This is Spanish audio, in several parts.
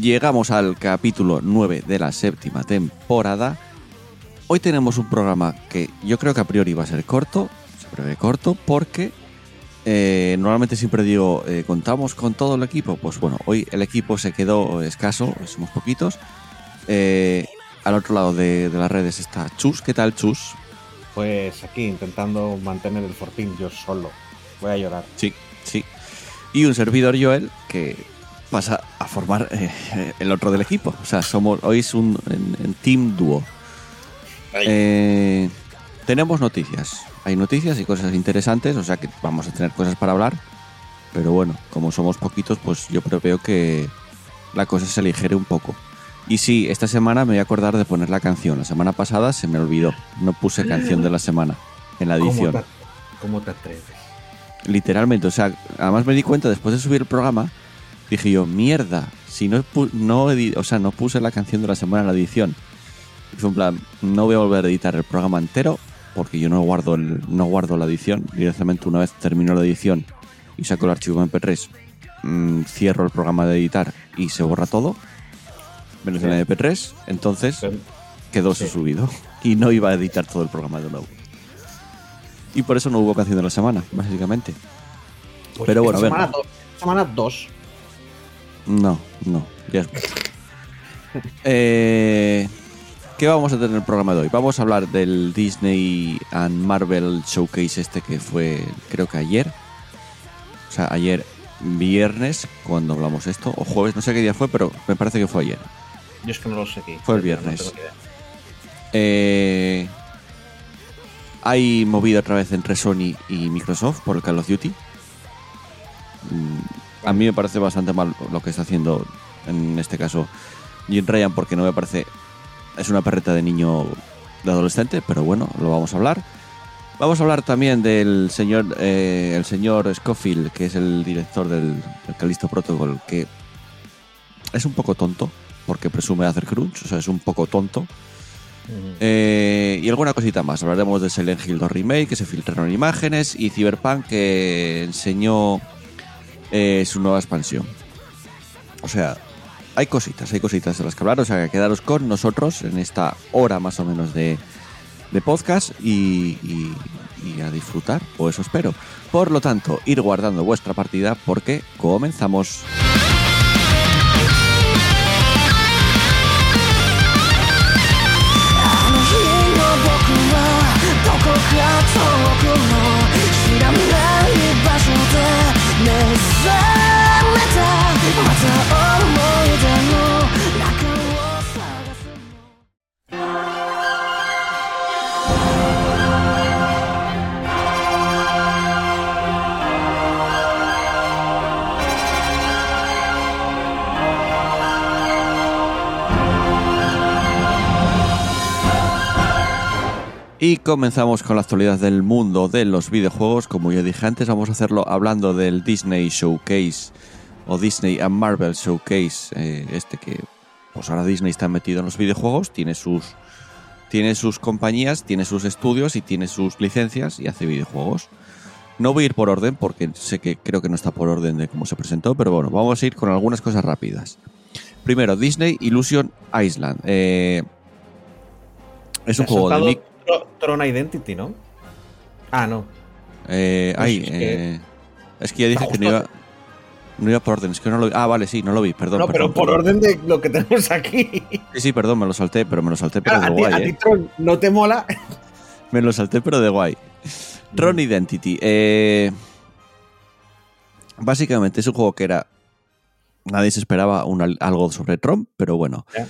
Llegamos al capítulo 9 de la séptima temporada. Hoy tenemos un programa que yo creo que a priori va a ser corto, se prevé corto, porque eh, normalmente siempre digo, eh, ¿contamos con todo el equipo? Pues bueno, hoy el equipo se quedó escaso, somos poquitos. Eh, al otro lado de, de las redes está Chus, ¿qué tal Chus? Pues aquí intentando mantener el fortín yo solo. Voy a llorar. Sí, sí. Y un servidor Joel que pasa a formar eh, el otro del equipo. O sea, somos hoy es un en, en team dúo. Eh, tenemos noticias. Hay noticias y cosas interesantes, o sea que vamos a tener cosas para hablar. Pero bueno, como somos poquitos, pues yo preveo que la cosa se aligere un poco. Y sí, esta semana me voy a acordar de poner la canción. La semana pasada se me olvidó. No puse canción de la semana en la edición. ¿Cómo te, cómo te atreves? Literalmente, o sea, además me di cuenta después de subir el programa, dije yo, mierda, si no, no, o sea, no puse la canción de la semana en la edición. Y fue en plan, no voy a volver a editar el programa entero porque yo no guardo, el, no guardo la edición. Directamente una vez termino la edición y saco el archivo MP3, mm, cierro el programa de editar y se borra todo, menos el MP3. Entonces quedó Sí. subido y no iba a editar todo el programa de nuevo. Y por eso no hubo canción de la semana, básicamente. pues Pero bueno, a ver. semana, do- semana dos. No, no, ya. Eh, ¿Qué vamos a tener en el programa de hoy? Vamos a hablar del Disney and Marvel Showcase este que fue, creo que ayer. O sea, ayer viernes, cuando hablamos esto, o jueves, no sé qué día fue, pero me parece que fue ayer. Yo es que no lo sé aquí. Fue el viernes. Eh, hay movida otra vez entre Sony y Microsoft por el Call of Duty. A mí me parece bastante mal lo que está haciendo en este caso Jim Ryan porque no me parece es una perreta de niño de adolescente, pero bueno, lo vamos a hablar. Vamos a hablar también del señor eh, el señor Scofield, que es el director del, del Callisto Protocol, que es un poco tonto porque presume hacer crunch, o sea, es un poco tonto. Eh, y alguna cosita más. Hablaremos de Silent Hill 2 Remake, que se filtraron imágenes, y Cyberpunk, que enseñó eh, su nueva expansión. O sea, hay cositas, hay cositas de las que hablar. O sea, quedaros con nosotros en esta hora más o menos de, de podcast y, y- y a disfrutar, o eso espero. Por lo tanto, ir guardando vuestra partida porque comenzamos. 目覚めたまた Y comenzamos con la actualidad del mundo de los videojuegos. Como ya dije antes, vamos a hacerlo hablando del Disney Showcase o Disney and Marvel Showcase. eh, este que, pues ahora Disney está metido en los videojuegos, tiene sus, tiene sus compañías, tiene sus estudios y tiene sus licencias y hace videojuegos. No voy a ir por orden porque sé que creo que no está por orden de cómo se presentó, pero bueno, vamos a ir con algunas cosas rápidas. Primero, Disney Illusion Island. Eh, es un juego de Mickey. Tro- Tron Identity, ¿no? Ah, no. Eh, Pues ay, es que- eh, es que ya dije que no iba, no iba por orden, es que no lo vi. Ah, vale, sí, no lo vi, perdón. no, perdón, pero por perdón. orden de lo que tenemos aquí. Sí, sí, perdón, me lo salté, pero me lo salté, pero Claro, de a, guay, a eh. Tron no te mola. Me lo salté, pero de guay. Tron Identity. eh, básicamente es un juego que era. Nadie se esperaba un- algo sobre Tron, pero bueno. Ya.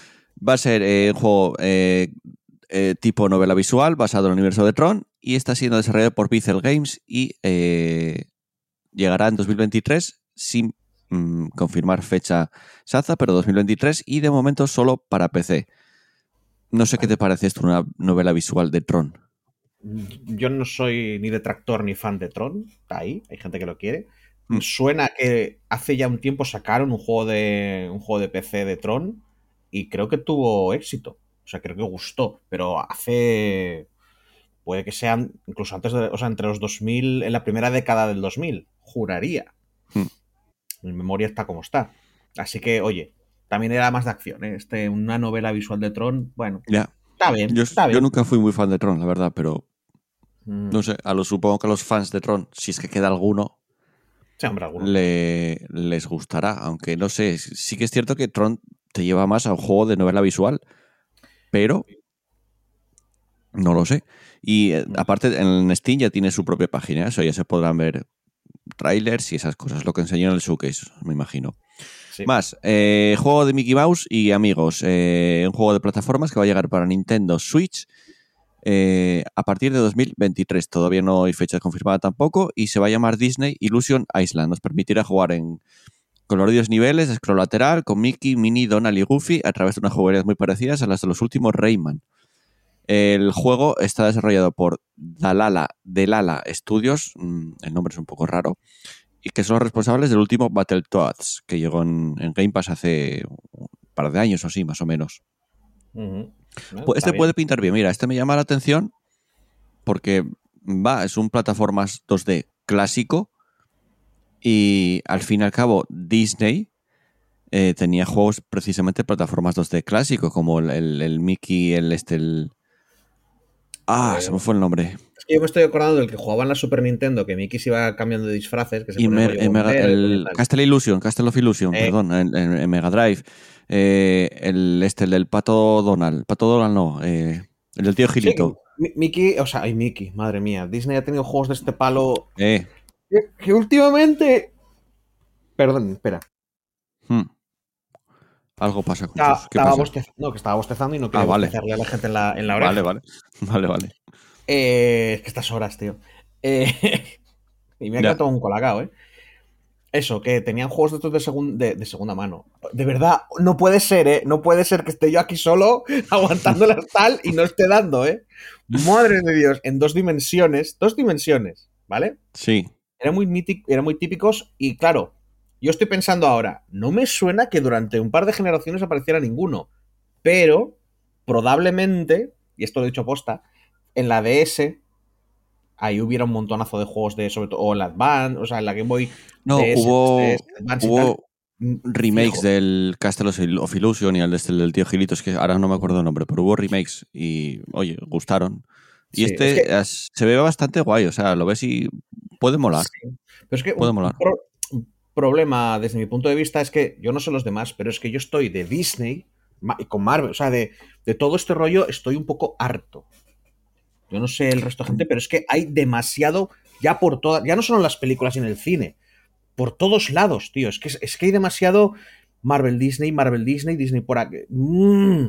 Va a ser eh, un juego eh, eh, tipo novela visual basado en el universo de Tron y está siendo desarrollado por Pixel Games y eh, llegará en 2023 sin mm, confirmar fecha exacta, pero 2023 y de momento solo para PC. No sé qué te parece esto, una novela visual de Tron. Yo no soy ni detractor ni fan de Tron. Está ahí, hay gente que lo quiere. Mm. Suena que hace ya un tiempo sacaron un juego de un juego de PC de Tron y creo que tuvo éxito. O sea, creo que gustó, pero hace puede que sean incluso antes de, o sea, entre los 2000 en la primera década del 2000, juraría. Mm. Mi memoria está como está. Así que, oye, también era más de acción, ¿eh? Este, una novela visual de Tron, bueno, Ya. está bien, Yo, está bien. yo nunca fui muy fan de Tron, la verdad, pero Mm, no sé, a lo supongo que a los fans de Tron, si es que queda alguno, sí, hombre, alguno. le, les gustará. Aunque no sé, sí que es cierto que Tron te lleva más a un juego de novela visual, pero no lo sé. Y eh, aparte, en Steam ya tiene su propia página, eso ya se podrán ver trailers y esas cosas, lo que enseñó en el showcase, me imagino. Sí. Más, eh, juego de Mickey Mouse y amigos, eh, un juego de plataformas que va a llegar para Nintendo Switch eh, a partir de 2023. Todavía no hay fecha confirmada tampoco y se va a llamar Disney Illusion Island. Nos permitirá jugar en coloridos niveles scroll lateral con Mickey, Minnie, Donald y Goofy a través de unas jugabilidades muy parecidas a las de los últimos Rayman. El juego está desarrollado por Dalala, Delala Studios, mm, el nombre es un poco raro, y que son los responsables del último Battletoads, que llegó en, en Game Pass hace un par de años o así, más o menos. Bueno, Pues este bien. puede pintar bien. Mira, este me llama la atención porque va, es un plataformas 2D clásico y al fin y al cabo Disney eh, tenía juegos precisamente plataformas 2D clásico como el, el- el Mickey, el este, el... Ah, se me fue el nombre. Es que yo me estoy acordando del que jugaba en la Super Nintendo, que Mickey se iba cambiando de disfraces. Que se Y Mer- el, Mega- el. Castle Illusion, Castle of Illusion, Eh. perdón, en, Mega Drive. Eh, el este, el del Pato Donald. Pato Donald no, el del tío Gilito. Mi- Mickey, o sea, ay, Mickey, madre mía. Disney ha tenido juegos de este palo Eh, que, que últimamente. Perdón, espera. hmm. Algo pasa con Estaba, sus- ¿Qué estaba pasa? bostez- no, que estaba bostezando y no quería Ah, vale. a la gente en la, en la oreja. Vale, vale. Vale, vale. Eh, es que estas horas, tío. Eh, y me ha quedado un colacao, ¿eh? Eso, que tenían juegos de estos de, segun- de, de segunda mano. De verdad, no puede ser, ¿eh? No puede ser que esté yo aquí solo aguantando la tal y no esté dando, ¿eh? Madre de Dios, en dos dimensiones, dos dimensiones, ¿vale? Sí. Eran muy, eran muy típicos y claro, yo estoy pensando ahora, no me suena que durante un par de generaciones apareciera ninguno, pero probablemente, y esto lo he dicho posta, en la DS ahí hubiera un montonazo de juegos de, sobre todo, o en la Advance, o sea, en la Game Boy No, DS, hubo, DS, hubo remakes fijo. del Castle of Illusion y el este, del tío Gilito. Es que ahora no me acuerdo el nombre, pero hubo remakes y, oye, gustaron. Y Sí, este es que- es- se ve bastante guay, o sea, lo ves y puede molar. Sí. Pero es que Puede un, molar. pro- problema desde mi punto de vista es que yo no sé los demás, pero es que yo estoy de Disney y con Marvel, o sea, de, de todo este rollo estoy un poco harto. Yo no sé el resto de gente, pero es que hay demasiado ya por todas, ya no solo en las películas y en el cine, por todos lados, tío. Es que, es que hay demasiado Marvel Disney, Marvel Disney, Disney por aquí. Mm.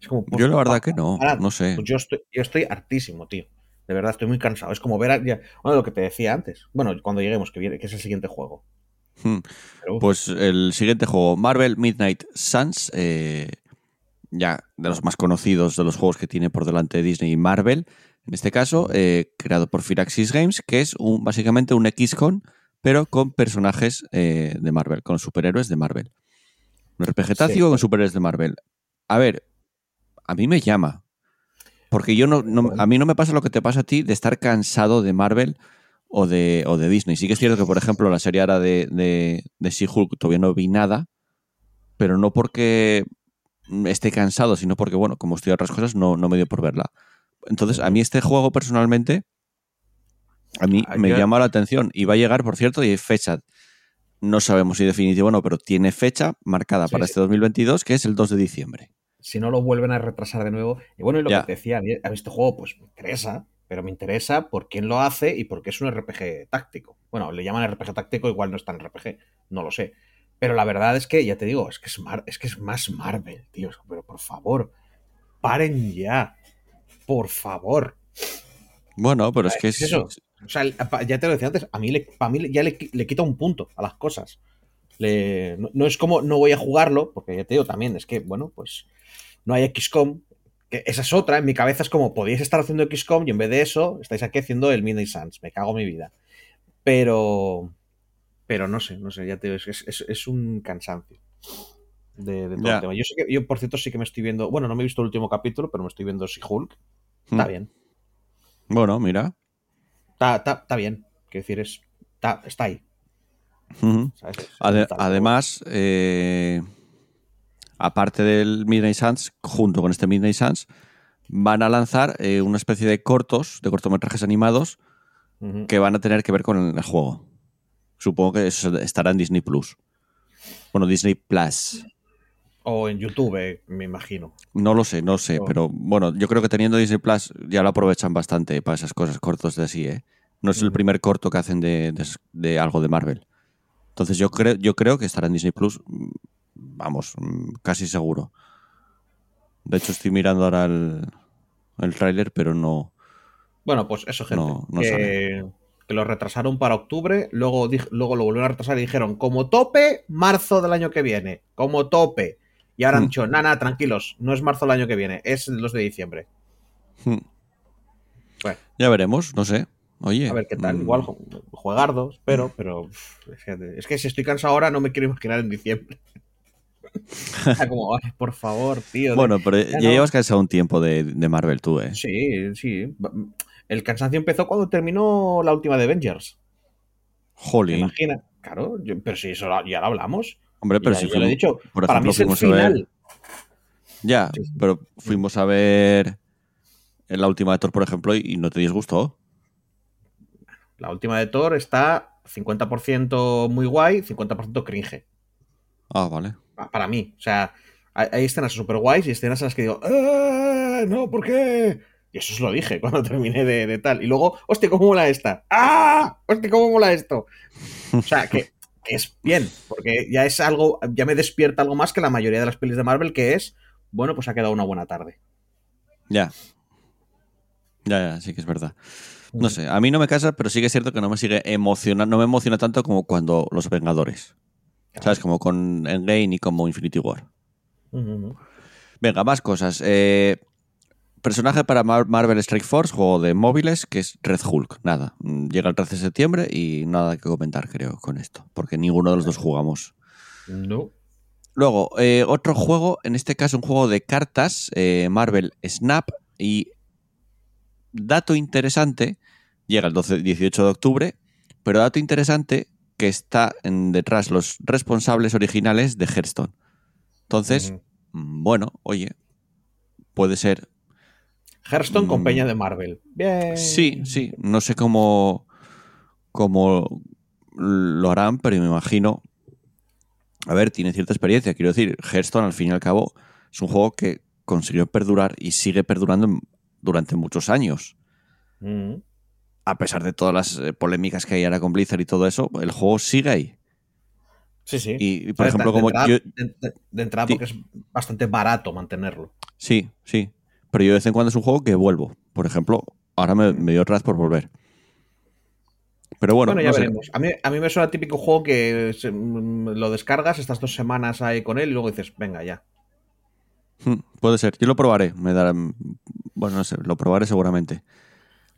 Es como, pues, Yo la verdad pa- que no, parad. no sé. Pues yo estoy, yo estoy hartísimo, tío. De verdad, estoy muy cansado. Es como ver a, bueno, lo que te decía antes. Bueno, cuando lleguemos, que viene, que es el siguiente juego. Hmm. Pero, Pues el siguiente juego, Marvel Midnight Suns, eh, ya de los más conocidos de los juegos que tiene por delante Disney y Marvel, en este caso, eh, creado por Firaxis Games, que es un, básicamente un XCON, pero con personajes eh, de Marvel, con superhéroes de Marvel. Un RPG táctico con superhéroes de Marvel. A ver, a mí me llama. Porque yo no, no- a mí no me pasa lo que te pasa a ti de estar cansado de Marvel o de, o de Disney. Sí que es cierto que, por ejemplo, la serie ahora de, de, de She-Hulk todavía no vi nada, pero no porque esté cansado, sino porque, bueno, como estoy a otras cosas, no, no me dio por verla. Entonces, a mí este juego personalmente, a mí Ah, me llama la atención y va a llegar, por cierto, y hay fecha. No sabemos si definitivo o no, pero tiene fecha marcada Sí, para este 2022, que es el 2 de diciembre. Si no lo vuelven a retrasar de nuevo. Y bueno, y lo que te decía, a mí a este juego, pues me interesa, pero me interesa por quién lo hace y porque es un RPG táctico. Bueno, le llaman RPG táctico, igual no es tan RPG, no lo sé. Pero la verdad es que, ya te digo, es que es, Mar- es, que es más Marvel, tío. Pero por favor, paren ya. Por favor. Bueno, pero es que Es es, eso. O sea, ya te lo decía antes, a mí, le- para mí ya le, le quita un punto a las cosas. le- no, no es como no voy a jugarlo, porque ya te digo también, es que, bueno, pues no hay XCOM. Que esa es otra, en mi cabeza es como, podíais estar haciendo XCOM y en vez de eso, estáis aquí haciendo el Midnight Suns. Me cago en mi vida. Pero. Pero no sé, no sé, ya te digo, es, es- un cansancio de, de todo el tema. Yo, sé que, yo, por cierto, sí que me estoy viendo. Bueno, no me he visto el último capítulo, pero me estoy viendo She-Hulk. Está Mm. bien. Bueno, mira. Está, está, está bien. Quiero decir, es, está, está ahí. Además, eh, aparte del Midnight Suns, junto con este Midnight Suns, van a lanzar eh, una especie de cortos, de cortometrajes animados, que van a tener que ver con el juego. Supongo que eso estará en Disney Plus. Bueno, Disney Plus. O en YouTube, me imagino. No lo sé, no sé, Oh. pero bueno, yo creo que teniendo Disney Plus ya lo aprovechan bastante para esas cosas cortos de así, ¿eh? No es el primer corto que hacen de, de- de algo de Marvel. Entonces yo creo, yo creo que estará en Disney Plus, vamos, casi seguro. De hecho, estoy mirando ahora el, el tráiler, pero no. Bueno, pues eso, gente. No, no que, lo retrasaron para octubre, luego, luego lo volvieron a retrasar y dijeron, como tope, marzo del año que viene. Como tope. Y ahora han Hmm. dicho, nada, tranquilos, no es marzo del año que viene, es los de diciembre. Mm. Bueno. Ya veremos, no sé. Oye. A ver qué tal. mm, Igual ju- juegardos, pero, pero es que si estoy cansado ahora no me quiero imaginar en diciembre. Está como, "Ay, por favor, tío. Bueno, pero ya, ya no- llevas cansado un tiempo de, de Marvel tú, ¿eh? Sí, sí. El cansancio empezó cuando terminó la última de Avengers. ¿Te Jolín. imaginas? Claro, yo- pero si eso ya lo hablamos. Hombre, pero Ya- si ya lo he fuimos- dicho. por para mí es el fuimos ver- final. Ya, Sí, sí. pero fuimos a ver en la última de Thor, por ejemplo, y, y no te disgustó. La última de Thor está 50% muy guay, 50% cringe. Ah, vale. Pa- Para mí. O sea, hay, escenas súper guays y escenas en las que digo, "Ah, no, ¿por qué? Y eso os lo dije cuando terminé de, de tal. Y luego, hostia, ¿cómo mola esta? ¡Ah! ¡Hostia, cómo mola esto! O sea, que, que es bien, porque ya es algo, ya me despierta algo más que la mayoría de las pelis de Marvel, que es, bueno, pues ha quedado una buena tarde. Ya. Ya, ya, sí que es verdad. No sé, a mí no me casa, pero sí que es cierto que no me sigue emocionando, no me emociona tanto como cuando Los Vengadores. ¿Sabes? Como con Endgame y como Infinity War. Venga, más cosas. Eh, personaje para Mar- Marvel Strike Force, juego de móviles, que es Red Hulk. Nada, mm, llega el 13 de septiembre y nada que comentar, creo, con esto. Porque ninguno de los dos jugamos. No. Luego, eh, otro juego, en este caso un juego de cartas, eh, Marvel Snap, y dato interesante, llega el 12, 18 de octubre, pero dato interesante que está detrás los responsables originales de Hearthstone. Entonces, mm, bueno, oye, puede ser. Hearthstone con Mm. peña de Marvel. Bien. Sí, sí, no sé cómo, cómo lo harán, pero me imagino. A ver, tiene cierta experiencia. Quiero decir, Hearthstone, al fin y al cabo, es un juego que consiguió perdurar y sigue perdurando durante muchos años. A pesar de todas las eh, polémicas que hay ahora con Blizzard y todo eso, el juego sigue ahí. Sí, sí. Y, y, O por sea, ejemplo, de como entrada, yo. de, de- de entrada Sí. porque es bastante barato mantenerlo. Sí, sí. Pero yo de vez en cuando es un juego que vuelvo. Por ejemplo, ahora me, me dio raz por volver. Pero bueno, Bueno, ya no veremos. A mí, a mí me suena típico juego que se- mm, lo descargas, estas dos semanas ahí con él y luego dices, venga, ya. Hmm, Puede ser. Yo lo probaré. Me dará. Bueno, no sé. Lo probaré seguramente.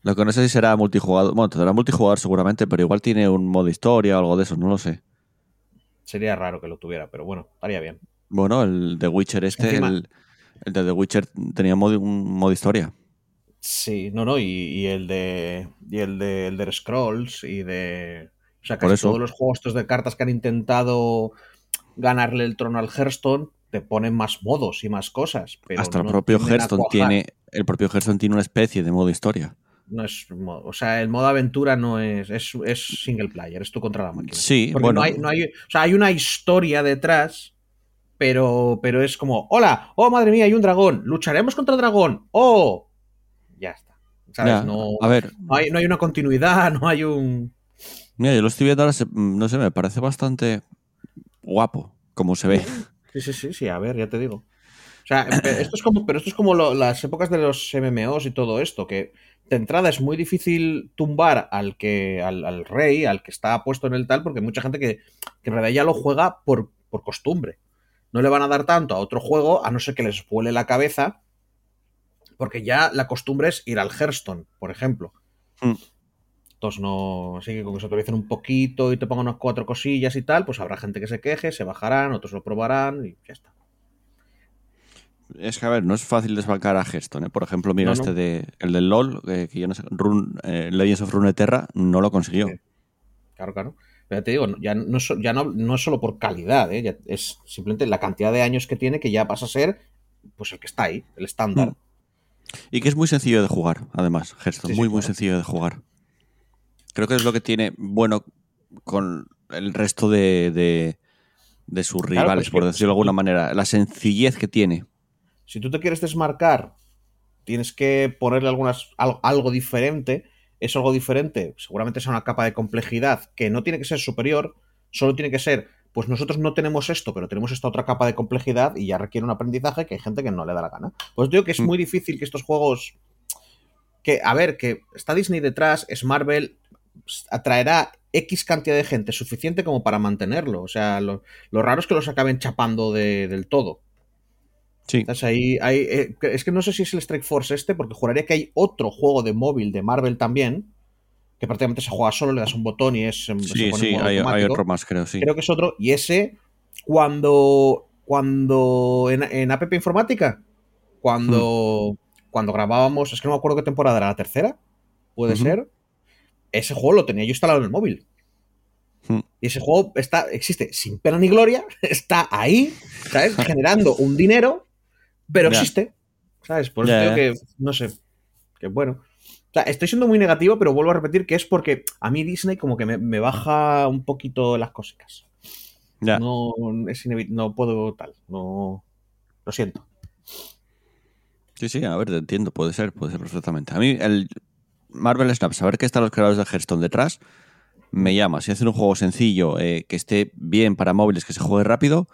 Lo que no sé si será multijugador. Bueno, tendrá multijugador seguramente, pero igual tiene un modo historia o algo de eso. No lo sé. Sería raro que lo tuviera, pero bueno, estaría bien. Bueno, el de Witcher este, Encima- el, el de The Witcher tenía modo- un modo historia. Sí, no, no, y, y el de. Y el de Elder Scrolls y de. O sea, casi todos los juegos estos de cartas que han intentado ganarle el trono al Hearthstone te ponen más modos y más cosas. Pero Hasta el propio Hearthstone tiene. El propio Hearthstone tiene una especie de modo historia. No es, o sea, el modo aventura no es, es, es single player, es tú contra la máquina. Sí, Porque bueno. no hay, no hay- o sea, hay una historia detrás, pero, pero es como, hola, oh madre mía, hay un dragón, lucharemos contra el dragón, oh, ya está. ¿Sabes? Ya, no, a ver, no hay, no hay una continuidad, no hay un... mira, yo lo estoy viendo ahora, no sé, me parece bastante guapo como se ve. Sí, sí, sí, sí, a ver, ya te digo. O sea, esto es como, pero esto es como lo- las épocas de los MMOs y todo esto, que de entrada es muy difícil tumbar al que al, al rey, al que está puesto en el tal, porque hay mucha gente que, que en realidad ya lo juega por, por costumbre. No le van a dar tanto a otro juego, a no ser que les vuele la cabeza, porque ya la costumbre es ir al Hearthstone, por ejemplo. Mm. Entonces no, así que con que se actualicen un poquito y te pongan unas cuatro cosillas y tal, pues habrá gente que se queje, se bajarán, otros lo probarán y ya está. Es que, a ver, no es fácil desbancar a Hearthstone. ¿eh? Por ejemplo, mira No, no. este de el del LOL, eh, que yo no sé, Run, eh, Legends of Runeterra, no lo consiguió. Claro, claro. Pero ya te digo, ya, no, es so- ya no, no es solo por calidad, ¿eh? Ya es simplemente la cantidad de años que tiene que ya pasa a ser pues el que está ahí, el estándar. Mm. Y que es muy sencillo de jugar, además, Hearthstone. Sí, sí, muy, muy claro. sencillo de jugar. Creo que es lo que tiene bueno con el resto de, de, de sus Claro, rivales, pues por decirlo de alguna manera. La sencillez que tiene. Si tú te quieres desmarcar, tienes que ponerle algunas, al- algo diferente. Es algo diferente, seguramente sea una capa de complejidad que no tiene que ser superior, solo tiene que ser, pues nosotros no tenemos esto, pero tenemos esta otra capa de complejidad y ya requiere un aprendizaje que hay gente que no le da la gana. Pues digo que es Mm. muy difícil que estos juegos, que, a ver, que está Disney detrás, es Marvel, atraerá X cantidad de gente suficiente como para mantenerlo. O sea, lo, lo raro es que los acaben chapando de- del todo. Sí. Entonces ahí, hay, eh, es que no sé si es el Strike Force este, porque juraría que hay otro juego de móvil de Marvel también, que prácticamente se juega solo, le das un botón y es. em, se Sí, pone sí, hay, hay otro más, creo, sí. Creo que es otro. Y ese, cuando. Cuando. En, en App Informática, cuando. Cuando grabábamos. Es que no me acuerdo qué temporada era, la tercera. Puede ser. Ese juego lo tenía yo instalado en el móvil. Hmm. Y ese juego está, existe sin pena ni gloria, está ahí, ¿sabes? Generando un dinero, pero existe, ¿sabes? Por eso digo ya. que, no sé, que bueno. O sea, estoy siendo muy negativo, pero vuelvo a repetir que es porque a mí Disney como que me, me baja un poquito las cositas. Ya. No, es no puedo tal, no... Lo siento. Sí, sí, a ver, te entiendo, puede ser, puede ser perfectamente. A mí, el Marvel Snap, saber que están los creadores de Hearthstone detrás, me llama. Si hacen un juego sencillo, eh, que esté bien para móviles, que se juegue rápido,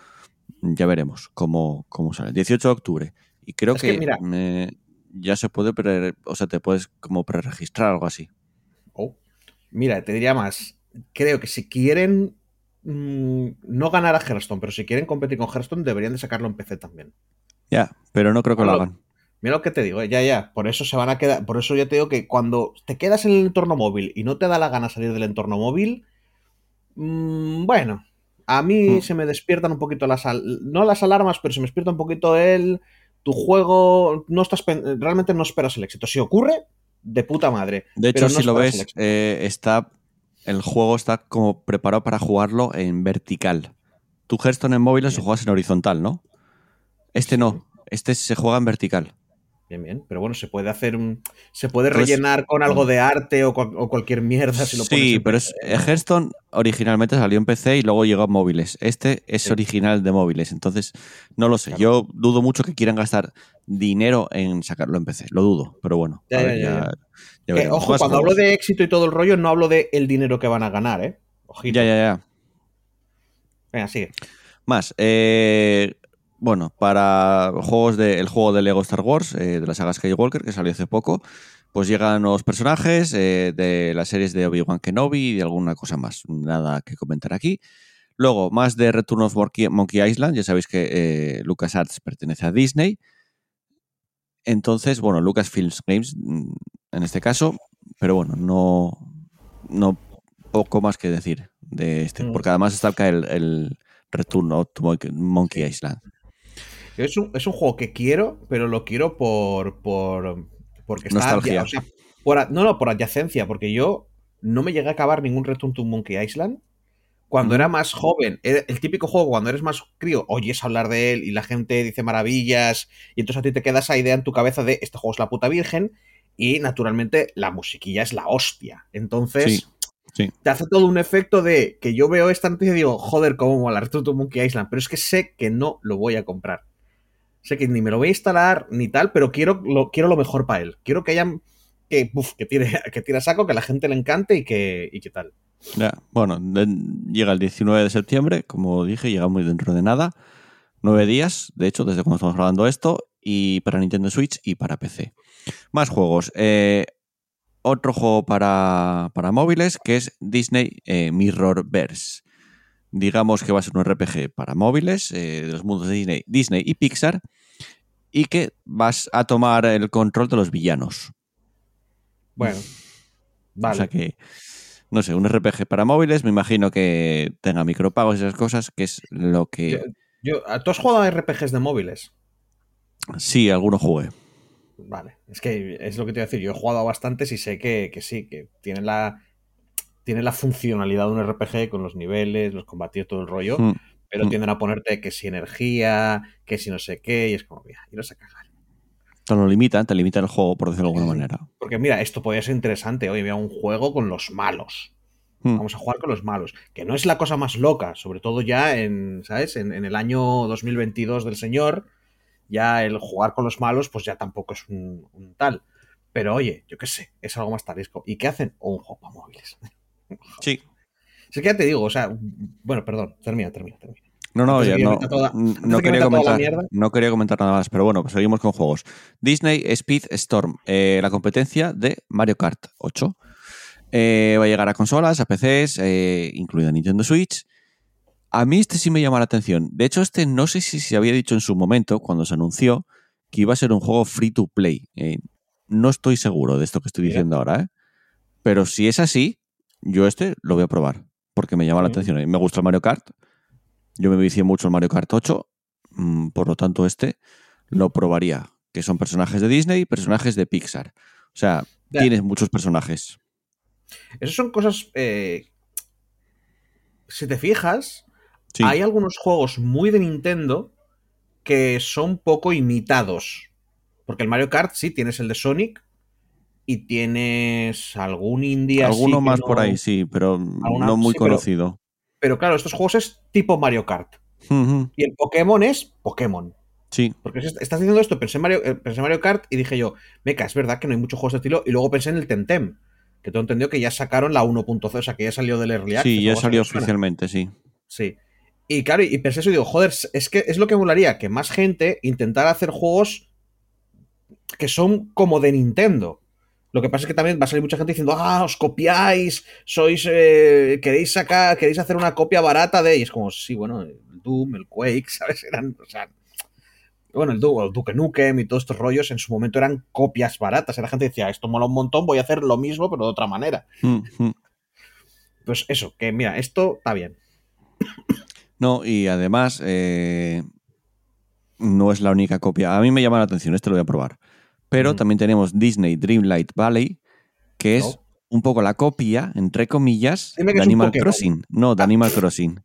ya veremos cómo, cómo sale. 18 de octubre. Y creo Es que, que, mira. me- ya se puede, pre- o sea, te puedes como preregistrar algo así. Oh. Mira, te diría más. Creo que si quieren mm, no ganar a Hearthstone, pero si quieren competir con Hearthstone, deberían de sacarlo en PC también. Ya, pero no creo que lo hagan. Mira lo que te digo, eh, ya, ya. Por eso se van a quedar. Por eso ya te digo que cuando te quedas en el entorno móvil y no te da la gana salir del entorno móvil, mm, bueno, a mí Hmm. se me despiertan un poquito las no las alarmas, pero se me despierta un poquito el tu juego no estás realmente no esperas el éxito. Si ocurre, de puta madre. De hecho, no si lo el ves, éxito. eh, está el juego está como preparado para jugarlo en vertical. Tu Hearthstone en móviles lo juegas en horizontal, ¿no? Este no. Este se juega en vertical. Bien, bien. Pero bueno, se puede hacer un. Se puede rellenar con algo de arte o, cual- o cualquier mierda si lo Sí, pero es, eh, Hearthstone originalmente salió en PC y luego llegó a móviles. Este es Sí. original de móviles, entonces no lo sé. Claro. Yo dudo mucho que quieran gastar dinero en sacarlo en PC. Lo dudo, pero bueno. Ya, ya, ver, ya, veremos. ojo, cuando hablo de éxito y todo el rollo, no hablo de el dinero que van a ganar, ¿eh? Ojito. Ya, ya, ya. Venga, sigue. Más, eh, bueno, para juegos de el juego de Lego Star Wars, eh, de la saga Skywalker, que salió hace poco, pues llegan nuevos personajes eh, de las series de Obi-Wan Kenobi y de alguna cosa más. Nada que comentar aquí. Luego, más de Return of Monkey, Island. Ya sabéis que eh, LucasArts pertenece a Disney. Entonces, bueno, Lucasfilms Games mm, en este caso, pero bueno, no, no poco más que decir de este, Mm. porque además está acá el, el Return of Monkey Island. Es un, es un juego que quiero, pero lo quiero por. por porque está. Nostalgia. o sea, por no, no, por adyacencia, porque yo no me llegué a acabar ningún Return to Monkey Island. Cuando Mm. era más joven, el típico juego, cuando eres más crío, oyes hablar de él y la gente dice maravillas, y entonces a ti te queda esa idea en tu cabeza de este juego es la puta virgen, y naturalmente la musiquilla es la hostia. Entonces, Sí, sí. te hace todo un efecto de que yo veo esta noticia y digo, joder, cómo mola Return to Monkey Island, pero es que sé que no lo voy a comprar. Sé que ni me lo voy a instalar ni tal, pero quiero lo, quiero lo mejor para él. Quiero que hayan. Que, buf, que, tire, que tire saco, que a la gente le encante y que, y que tal. Ya, bueno, llega el 19 de septiembre, como dije, llega muy dentro de nada. Nueve días, de hecho, desde cuando estamos grabando esto, y para Nintendo Switch y para PC. Más juegos. Eh, otro juego para, para móviles que es Disney eh, Mirrorverse. Digamos que va a ser un RPG para móviles eh, de los mundos de Disney, Disney y Pixar y que vas a tomar el control de los villanos. Bueno, vale. O sea que, no sé, un RPG para móviles, me imagino que tenga micropagos y esas cosas, que es lo que... Yo, ¿Tú has jugado a RPGs de móviles? Sí, alguno jugué. Vale, es que es lo que te iba a decir. Yo he jugado a bastantes y sé que, que sí, que tiene la, tiene la funcionalidad de un RPG con los niveles, los combatir, todo el rollo, Mm, pero mm. tienden a ponerte que si energía, que si no sé qué, y es como, mira, iros a cagar. Te lo limitan, te limitan el juego, por decirlo de alguna manera. Porque mira, esto podría ser interesante. Oye, mira, un juego con los malos. Mm. Vamos a jugar con los malos. Que no es la cosa más loca, sobre todo ya en, ¿sabes? En, en el año 2022 del señor, ya el jugar con los malos, pues ya tampoco es un, un tal. Pero oye, yo qué sé, es algo más tarisco. ¿Y qué hacen? O un juego para móviles. Sí. Es que ya te digo, o sea, bueno, perdón, termina, termina, termina. No, no, ya no, toda- no quería comentar, no quería comentar nada más, pero bueno, pues seguimos con juegos. Disney Speed Storm, eh, la competencia de Mario Kart 8. Eh, va a llegar a consolas, a PCs, eh, incluida Nintendo Switch. A mí este sí me llama la atención. De hecho, este no sé si se había dicho en su momento, cuando se anunció, que iba a ser un juego free to play. No estoy seguro de esto que estoy diciendo ahora, ¿eh? Pero si es así, yo este lo voy a probar, porque me llama la atención. Me gusta el Mario Kart. Yo me vicié mucho el Mario Kart 8, mm, por lo tanto este lo probaría, que son personajes de Disney y personajes de Pixar. O sea, tienes muchos personajes. Esas son cosas. eh, si te fijas, Sí, hay algunos juegos muy de Nintendo que son poco imitados. Porque el Mario Kart sí tienes el de Sonic y tienes algún indie alguno más no- por ahí, sí, pero Alguna- no muy sí, conocido. Pero claro, estos juegos es tipo Mario Kart. Y el Pokémon es Pokémon. Sí, Porque es- estás diciendo esto, pensé en, Mario, eh, pensé en Mario Kart y dije yo, meca, es verdad que no hay muchos juegos de estilo. Y luego pensé en el Temtem, que tengo entendido que ya sacaron la 1.0, o sea, que ya salió del Early Access. sí, ya salió oficialmente, sí. Sí. Y claro, y pensé eso y digo, joder, es que es lo que molaría, que más gente intentara hacer juegos que son como de Nintendo. Lo que pasa es que también va a salir mucha gente diciendo, ah, os copiáis, sois, eh, queréis sacar, queréis hacer una copia barata de... Y es como, sí, bueno, el Doom, el Quake, ¿sabes? Eran, o sea... Bueno, el, Du- el Duke Nukem y todos estos rollos en su momento eran copias baratas. La gente decía, esto mola un montón, voy a hacer lo mismo, pero de otra manera. Ujú. Pues eso, que mira, esto está bien. No, y además eh, no es la única copia. A mí me llama la atención, este lo voy a probar. Pero Mm. también tenemos Disney Dreamlight Valley, que es Oh. un poco la copia, entre comillas, de Animal. Crossing. No, de Animal Crossing.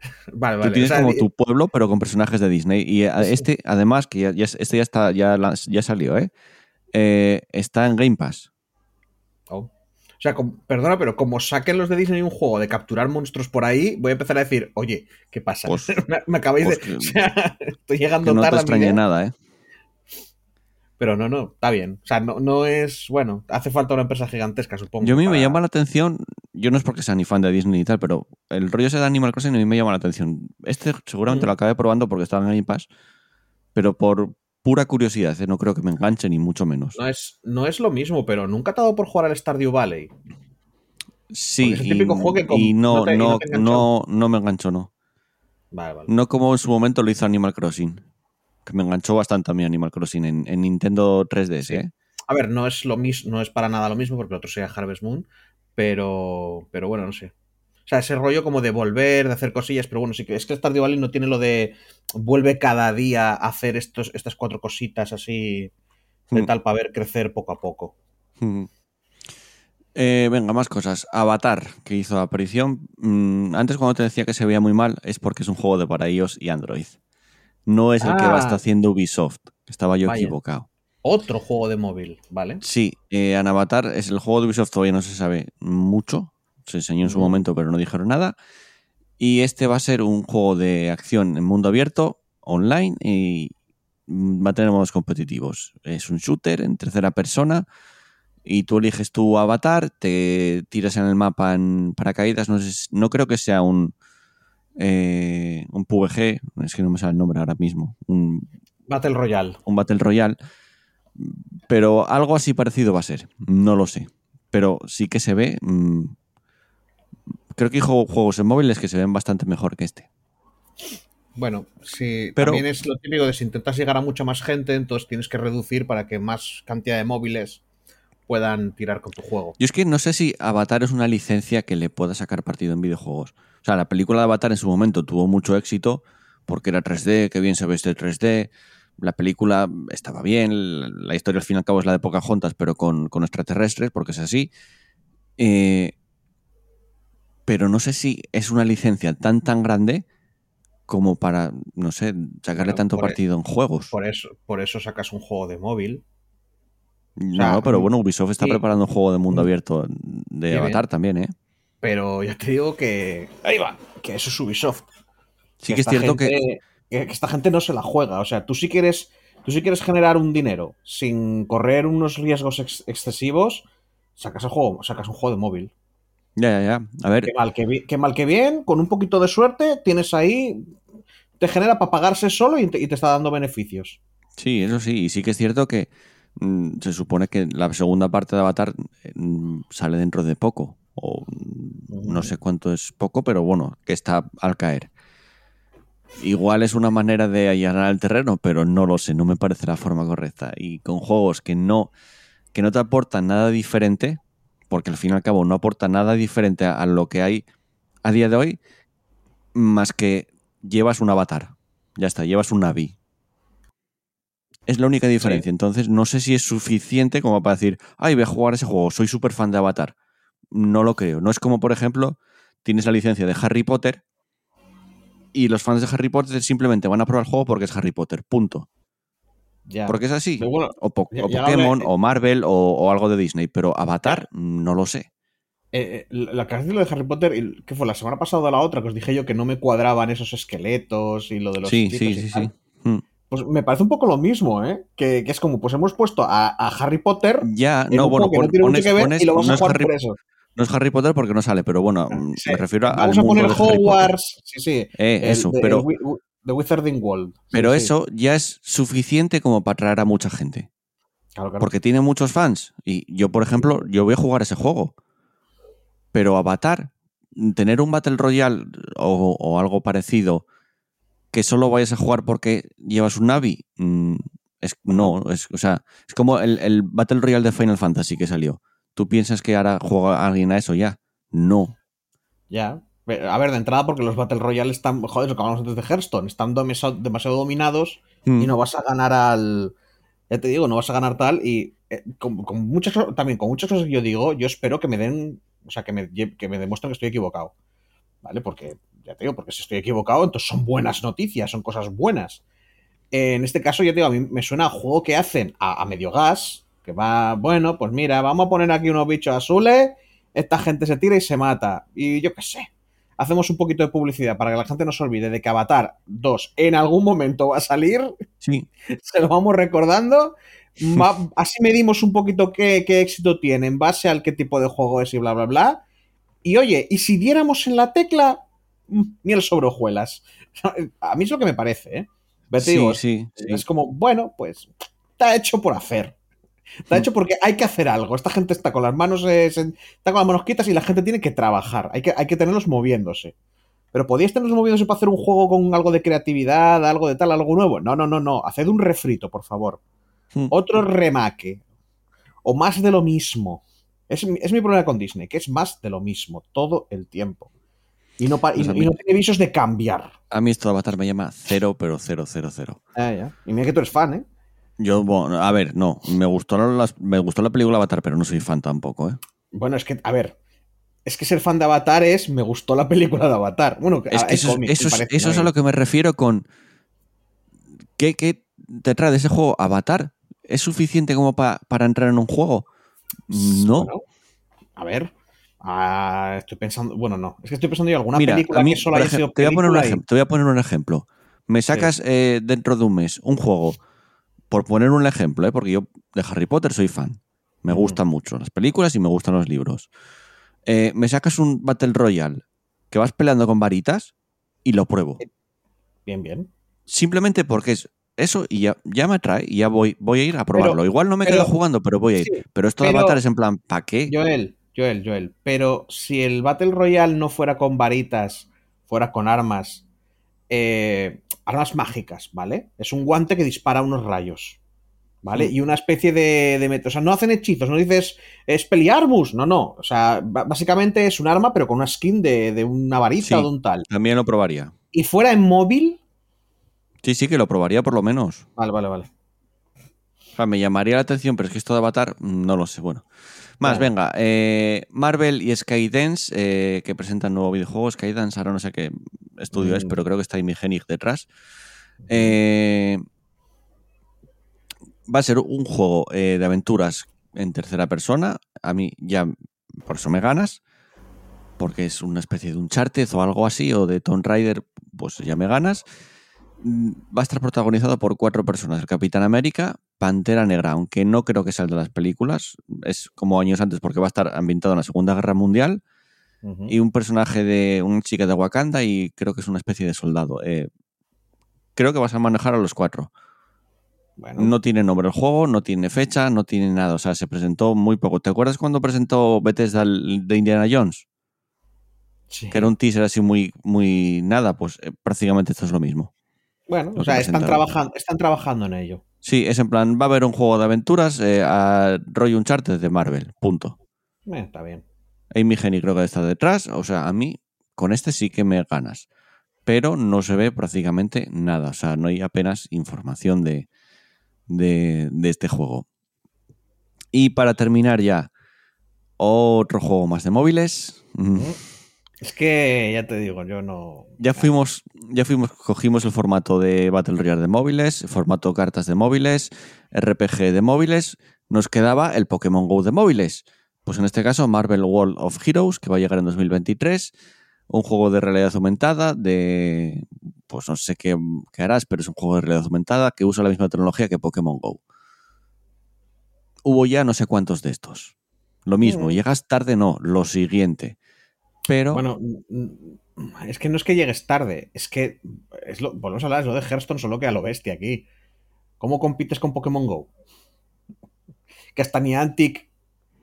Vale, Tú vale. tienes o sea, como tu pueblo, pero con personajes de Disney. Y Sí. este, además, que ya, ya- este ya está, ya, ya salió, ¿eh? Eh, Está en Game Pass. Oh. O sea, perdona, pero como saquen los de Disney un juego de capturar monstruos por ahí, voy a empezar a decir, oye, ¿qué pasa? Pues- me, me acabáis pues de. que- o sea, estoy llegando Que no te tarde. a mi extrañe nada, ¿eh? Pero no, no, está bien. O sea, no, no es. Bueno, hace falta una empresa gigantesca, supongo. Yo a mí me llama la atención, yo no es porque sea ni fan de Disney y tal, pero el rollo ese de Animal Crossing a mí me llama la atención. Este seguramente Mm. lo acabé probando porque estaba en Game Pass, pero por pura curiosidad, ¿eh? no creo que me enganche ni mucho menos. No es, no es lo mismo, pero nunca te ha dado por jugar al Stardew Valley. Sí, es el típico y, juego que com- y no, no te- no, no no, no me enganchó, no. Vale, vale. No como en su momento lo hizo Animal Crossing, que me enganchó bastante a mí Animal Crossing en, en Nintendo 3DS, ¿eh? A ver, no es lo mismo, no es para nada lo mismo, porque el otro sería Harvest Moon, pero. Pero bueno, no sé. O sea, ese rollo como de volver, de hacer cosillas, pero bueno, sí que es que Stardew Valley no tiene lo de vuelve cada día a hacer estos, estas cuatro cositas así de Hmm. tal para ver crecer poco a poco. Ujú. Eh, venga, más cosas. Avatar, que hizo aparición. Mm, antes cuando te decía que se veía muy mal, es porque es un juego de para iOS y Android. No es el que Ah. va a estar haciendo Ubisoft. Estaba yo Vaya. equivocado. Otro juego de móvil, ¿vale? Sí, eh, en Avatar es el juego de Ubisoft, todavía no se sabe mucho. Se enseñó en su momento, pero no dijeron nada. Y este va a ser un juego de acción en mundo abierto, online, y va a tener modos competitivos. Es un shooter en tercera persona y tú eliges tu avatar, te tiras en el mapa en paracaídas. No, sé no creo que sea un, eh, un PvG, es que no me sale el nombre ahora mismo, un, Battle Royale. un Battle Royale, pero algo así parecido va a ser, no lo sé, pero sí que se ve, mm, creo que hay juego- juegos en móviles que se ven bastante mejor que este. Bueno, sí, Pero- también es lo típico de si intentas llegar a mucha más gente, entonces tienes que reducir para que más cantidad de móviles puedan tirar con tu juego. Yo es que no sé si Avatar es una licencia que le pueda sacar partido en videojuegos. O sea, la película de Avatar en su momento tuvo mucho éxito porque era 3D, que bien se ve este 3D. La película estaba bien, la historia al fin y al cabo es la de Pocahontas, pero con, con extraterrestres, porque es así. Eh, pero no sé si es una licencia tan tan grande como para, no sé, sacarle tanto e- partido en juegos. Por eso, por eso sacas un juego de móvil. no, sea, pero bueno, Ubisoft está sí. preparando un juego de mundo abierto de Qué Avatar bien. también, ¿eh? Pero ya te digo que. Ahí va. Que eso es Ubisoft. Sí que es esta cierto que... gente- que. que esta gente no se la juega. O sea, tú si quieres. Tú si quieres generar un dinero sin correr unos riesgos ex- excesivos, sacas el juego, sacas un juego de móvil. Ya, ya, ya. A ver, Qué mal que, mal que bien, con un poquito de suerte, tienes ahí. Te genera para pagarse solo y te, y te está dando beneficios. sí, eso sí. Y sí que es cierto que mm, se supone que la segunda parte de Avatar mm, sale dentro de poco. O no sé cuánto es poco, pero bueno, que está al caer. Igual es una manera de allanar el terreno, pero no lo sé, no me parece la forma correcta. Y con juegos que no, que no te aportan nada diferente, porque al fin y al cabo no aporta nada diferente a, a lo que hay a día de hoy, más que llevas un avatar. Ya está, llevas un Navi. Es la única diferencia. Entonces, no sé si es suficiente como para decir, ay, voy a jugar ese juego, soy súper fan de Avatar. No lo creo. No es como, por ejemplo, tienes la licencia de Harry Potter y los fans de Harry Potter simplemente van a probar el juego porque es Harry Potter. Punto. Ya. Porque es así. Bueno, O, po- ya- o Pokémon, hablé- o Marvel, o, o algo de Disney. Pero Avatar, no lo sé. eh, eh, la has dicho lo de Harry Potter, que fue la semana pasada o la otra, que os dije yo que no me cuadraban esos esqueletos y lo de los. Sí, sí, sí, sí. Mm. Pues me parece un poco lo mismo, ¿eh? Que, que es como, pues hemos puesto a, a Harry Potter. Ya, en no, un bueno, que no tiene mucho pones, que ver pones- y lo no, a jugar Harry, por eso. No es Harry Potter porque no sale, pero bueno, mm, Sí. me refiero a- Vamos al a poner. Hogwarts. Sí, sí. Eh, el eso, de- pero, el The Wizarding World. Pero sí. eso ya es suficiente como para atraer a mucha gente. Claro, claro. Porque tiene muchos fans. Y yo, por ejemplo, yo voy a jugar ese juego. Pero Avatar, tener un Battle Royale o, o algo parecido que solo vayas a jugar porque llevas un Navi, mm, es, no, es, o sea, es como el, el Battle Royale de Final Fantasy que salió. ¿Tú piensas que ahora juega alguien a eso ya? No. Ya. A ver, de entrada, porque los Battle Royale están, joder, lo que hablamos antes de Hearthstone, están demasiado, demasiado dominados Mm. y no vas a ganar al. Ya te digo, no vas a ganar tal. Y eh, con, con muchas también con muchas cosas que yo digo, yo espero que me den. O sea, que me, que me demuestren que estoy equivocado. ¿Vale? Porque, ya te digo, porque si estoy equivocado, entonces son buenas noticias, son cosas buenas. En este caso, ya te digo, a mí me suena a juego que hacen a, a medio gas, que va, bueno, pues mira, vamos a poner aquí unos bichos azules, esta gente se tira y se mata. Y yo qué sé. Hacemos un poquito de publicidad para que la gente no se olvide de que Avatar 2 en algún momento va a salir Sí, se lo vamos recordando. Va- así medimos un poquito qué, qué éxito tiene en base al qué tipo de juego es y bla, bla, bla. Y oye, y si diéramos en la tecla, mm, miel sobre hojuelas. A mí es lo que me parece, ¿eh? Sí, digo, sí, sí. es como, bueno, pues está hecho por hacer. Está hecho porque hay que hacer algo. Esta gente está con las manos, eh, se- está con las manos quietas y la gente tiene que trabajar. Hay que, hay que tenerlos moviéndose. Pero podíais tenerlos moviéndose para hacer un juego con algo de creatividad, algo de tal, algo nuevo. No, no, no, no. Haced un refrito, por favor. Hmm. Otro remake. O más de lo mismo. Es, mi- es mi problema con Disney, que es más de lo mismo todo el tiempo. Y no, y Pues y no tiene visos de cambiar. A mí esto de Avatar me llama cero, pero cero, cero, cero. Ah, ya. Y mira que tú eres fan, ¿eh? Yo, bueno, a ver, no, me gustó, las- me gustó la película Avatar, pero no soy fan tampoco, ¿eh? Bueno, es que, a ver, es que ser fan de Avatar es, me gustó la película de Avatar. Bueno, Es que eso, me es, eso es a lo que me refiero con. ¿Qué, qué te trae de ese juego Avatar? ¿Es suficiente como pa- para entrar en un juego? No. Bueno, a ver, ah, estoy pensando, bueno, no, es que estoy pensando en alguna Mira, película a mí, que solo haya sido te, voy a poner un y- te voy a poner un ejemplo. Me sacas eh, dentro de un mes un juego, por poner un ejemplo, ¿eh? porque yo de Harry Potter soy fan. Me gustan mucho las películas y me gustan los libros. Eh, me sacas un Battle Royale que vas peleando con varitas y lo pruebo. Bien, bien. Simplemente porque es eso y ya, ya me atrae y ya voy, voy a ir a probarlo. Pero- Igual no me pero- quedo jugando, pero voy a ir. sí, pero esto de Avatar es en plan, ¿para qué? Joel, Joel, Joel. Pero si el Battle Royale no fuera con varitas, fuera con armas, eh, armas mágicas, ¿vale? Es un guante que dispara unos rayos, ¿vale? Y una especie de, de met- O sea, no hacen hechizos, no dices es Peliarmus, no, no. O sea, básicamente es un arma, pero con una skin de, de una varita Sí. o de un tal. También lo probaría. Y fuera en móvil. Sí, sí, que lo probaría por lo menos. Vale, vale, vale. O sea, me llamaría la atención, pero es que esto de Avatar, mm, no lo sé. Bueno. Más, venga. eh, Marvel y Skydance, eh, que presentan nuevo videojuego. Skydance, ahora no sé qué estudio es, Mm. pero creo que está Imigenic detrás. Eh, va a ser un juego de aventuras en tercera persona. A mí ya, por eso me ganas. Porque es una especie de Uncharted o algo así, o de Tomb Raider, pues ya me ganas. Mm, Va a estar protagonizado por cuatro personas: el Capitán América, Pantera Negra, aunque no creo que el de las películas, es como años antes porque va a estar ambientado en la Segunda Guerra Mundial, y un personaje de una chica de Wakanda y creo que es una especie de soldado. Eh, creo que vas a manejar a los cuatro. Bueno, No tiene nombre el juego, no tiene fecha, no tiene nada, o sea, se presentó muy poco. ¿Te acuerdas cuando presentó Bethesda de Indiana Jones? sí. Que era un teaser así muy, muy nada, pues eh, prácticamente esto es lo mismo. Bueno, o sea, están trabajando, están trabajando en ello. Sí, es en plan, va a haber un juego de aventuras eh, a rollo Uncharted de Marvel, punto. Eh, está bien. Amy Hennig creo que está detrás, o sea, a mí con este sí que me ganas, pero no se ve prácticamente nada, o sea, no hay apenas información de, de, de este juego. Y para terminar ya, otro juego más de móviles. Mm, Es que ya te digo, yo no. Ya fuimos, ya fuimos, cogimos el formato de Battle Royale de móviles, formato cartas de móviles, RPG de móviles, nos quedaba el Pokémon Go de móviles. Pues en este caso Marvel World of Heroes, que va a llegar en 2023, un juego de realidad aumentada, de, pues no sé qué, qué harás, pero es un juego de realidad aumentada que usa la misma tecnología que Pokémon Go. Hubo ya no sé cuántos de estos. Lo mismo, Mm. llegas tarde, no, lo siguiente. Pero Bueno, es que no es que llegues tarde, es que es lo, volvemos a hablar, es lo de Hearthstone solo que a lo bestia aquí. ¿Cómo compites con Pokémon Go? Que hasta Niantic,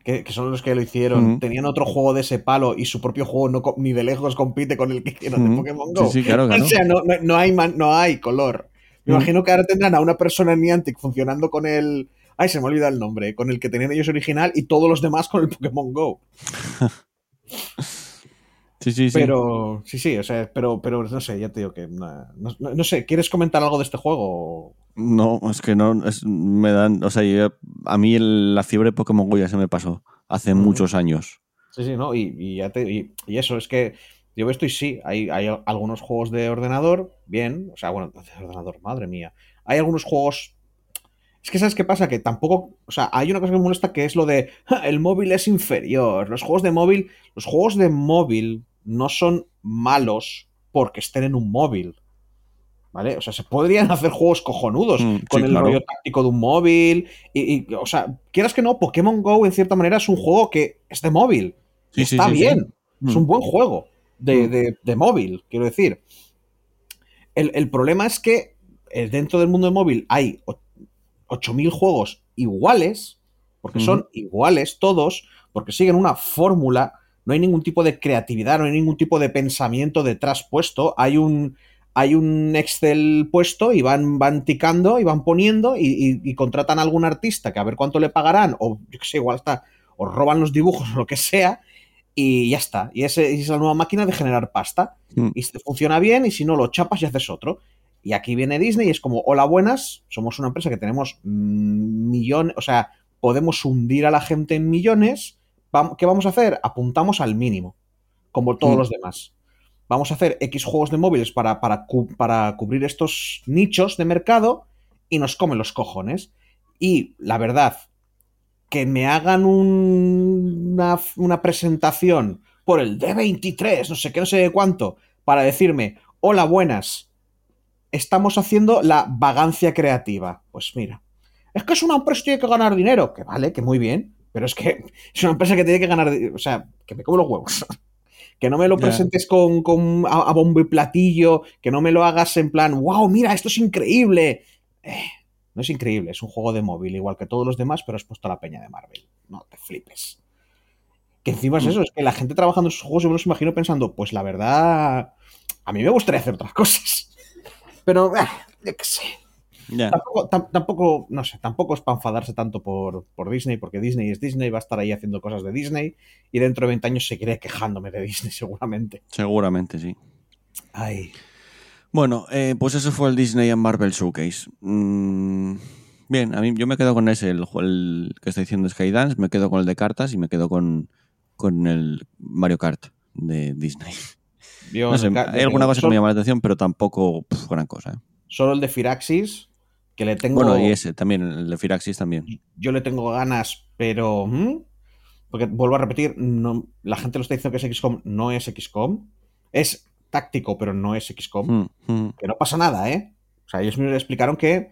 que, que son los que lo hicieron, tenían otro juego de ese palo y su propio juego no, ni de lejos compite con el que hicieron de. Pokémon Go. Sí, sí, claro, claro. O sea, no, no- no hay, man- no hay color. Me imagino que ahora tendrán a una persona en Niantic funcionando con el. Ay, se me olvida el nombre. Con el que tenían ellos original y todos los demás con el Pokémon Go. sí, sí, sí. Pero, sí, sí, o sea, pero, pero no sé, ya te digo que. No, no- no sé, ¿quieres comentar algo de este juego? No, es que no, es- me dan, o sea, yo- a mí el- la fiebre Pokémon Go ya se me pasó hace muchos años. Sí, sí, ¿no? Y, y ya te- y, y eso, es que yo esto y sí, hay, hay algunos juegos de ordenador, bien, o sea, bueno, de ordenador, madre mía. Hay algunos juegos. Es que, ¿sabes qué pasa? Que tampoco. O sea, hay una cosa que me molesta que es lo de. "Ja, El móvil es inferior. Los juegos de móvil. Los juegos de móvil no son malos porque estén en un móvil. ¿Vale? O sea, se podrían hacer juegos cojonudos Mm, con sí, el claro. rollo táctico de un móvil. Y, y, o sea, quieras que no, Pokémon Go en cierta manera es un juego que es de móvil. Sí, Está sí, bien. Es Mm. un buen juego de, Mm. de- de móvil, quiero decir. El, el problema es que eh, dentro del mundo de móvil hay o- 8.000 juegos iguales, porque son iguales todos, porque siguen una fórmula, no hay ningún tipo de creatividad, no hay ningún tipo de pensamiento detrás puesto, hay un, hay un Excel puesto y van, van ticando y van poniendo y, y- y contratan a algún artista que a ver cuánto le pagarán, o yo qué sé, igual está, o roban los dibujos o lo que sea, y ya está. Y y es la nueva máquina de generar pasta. Mm. Y funciona bien, y si no, lo chapas y haces otro. Y aquí viene Disney y es como, hola buenas, somos una empresa que tenemos millones, o sea, podemos hundir a la gente en millones. ¿Qué vamos a hacer? Apuntamos al mínimo, como todos Mm. los demás. Vamos a hacer X juegos de móviles para, para, para cubrir estos nichos de mercado y nos comen los cojones. Y la verdad, que me hagan un- una, una presentación por el D23, no sé qué, no sé cuánto, para decirme, hola, buenas, estamos haciendo la vagancia creativa. Pues mira, es que es una empresa que tiene que ganar dinero, que vale, que muy bien, pero es que es una empresa que tiene que ganar, o sea, que me como los huevos. que no me lo presentes con, con a, a bombo y platillo, que no me lo hagas en plan, wow, mira, esto es increíble. Eh, no es increíble, es un juego de móvil, igual que todos los demás, pero has puesto a la peña de Marvel. No te flipes. Que encima es Mm. eso, es que la gente trabajando en sus juegos, yo me los imagino pensando, pues la verdad, a mí me gustaría hacer otras cosas. Pero, eh, yo qué sé. Tampoco, tam- tampoco, no sé, tampoco es para enfadarse tanto por, por Disney, porque Disney es Disney, va a estar ahí haciendo cosas de Disney y dentro de 20 años seguiré quejándome de Disney seguramente. Seguramente sí. Ay. Bueno, eh, pues eso fue el Disney and Marvel Showcase. Mm, bien, a mí yo me quedo con ese, el, que está diciendo Skydance, me quedo con el de cartas y me quedo con, con el Mario Kart de Disney. No sé, hay alguna cosa que me llama la atención, pero tampoco gran cosa. ¿eh? solo el de Firaxis, que le tengo. Bueno, y ese también, el de Firaxis también. Yo le tengo ganas, pero. ¿hmm? Porque vuelvo a repetir, no, la gente lo está diciendo que es XCOM, no es XCOM. Es táctico, pero no es XCOM. Mm, mm. Que no pasa nada, ¿eh? O sea, ellos mismos explicaron que,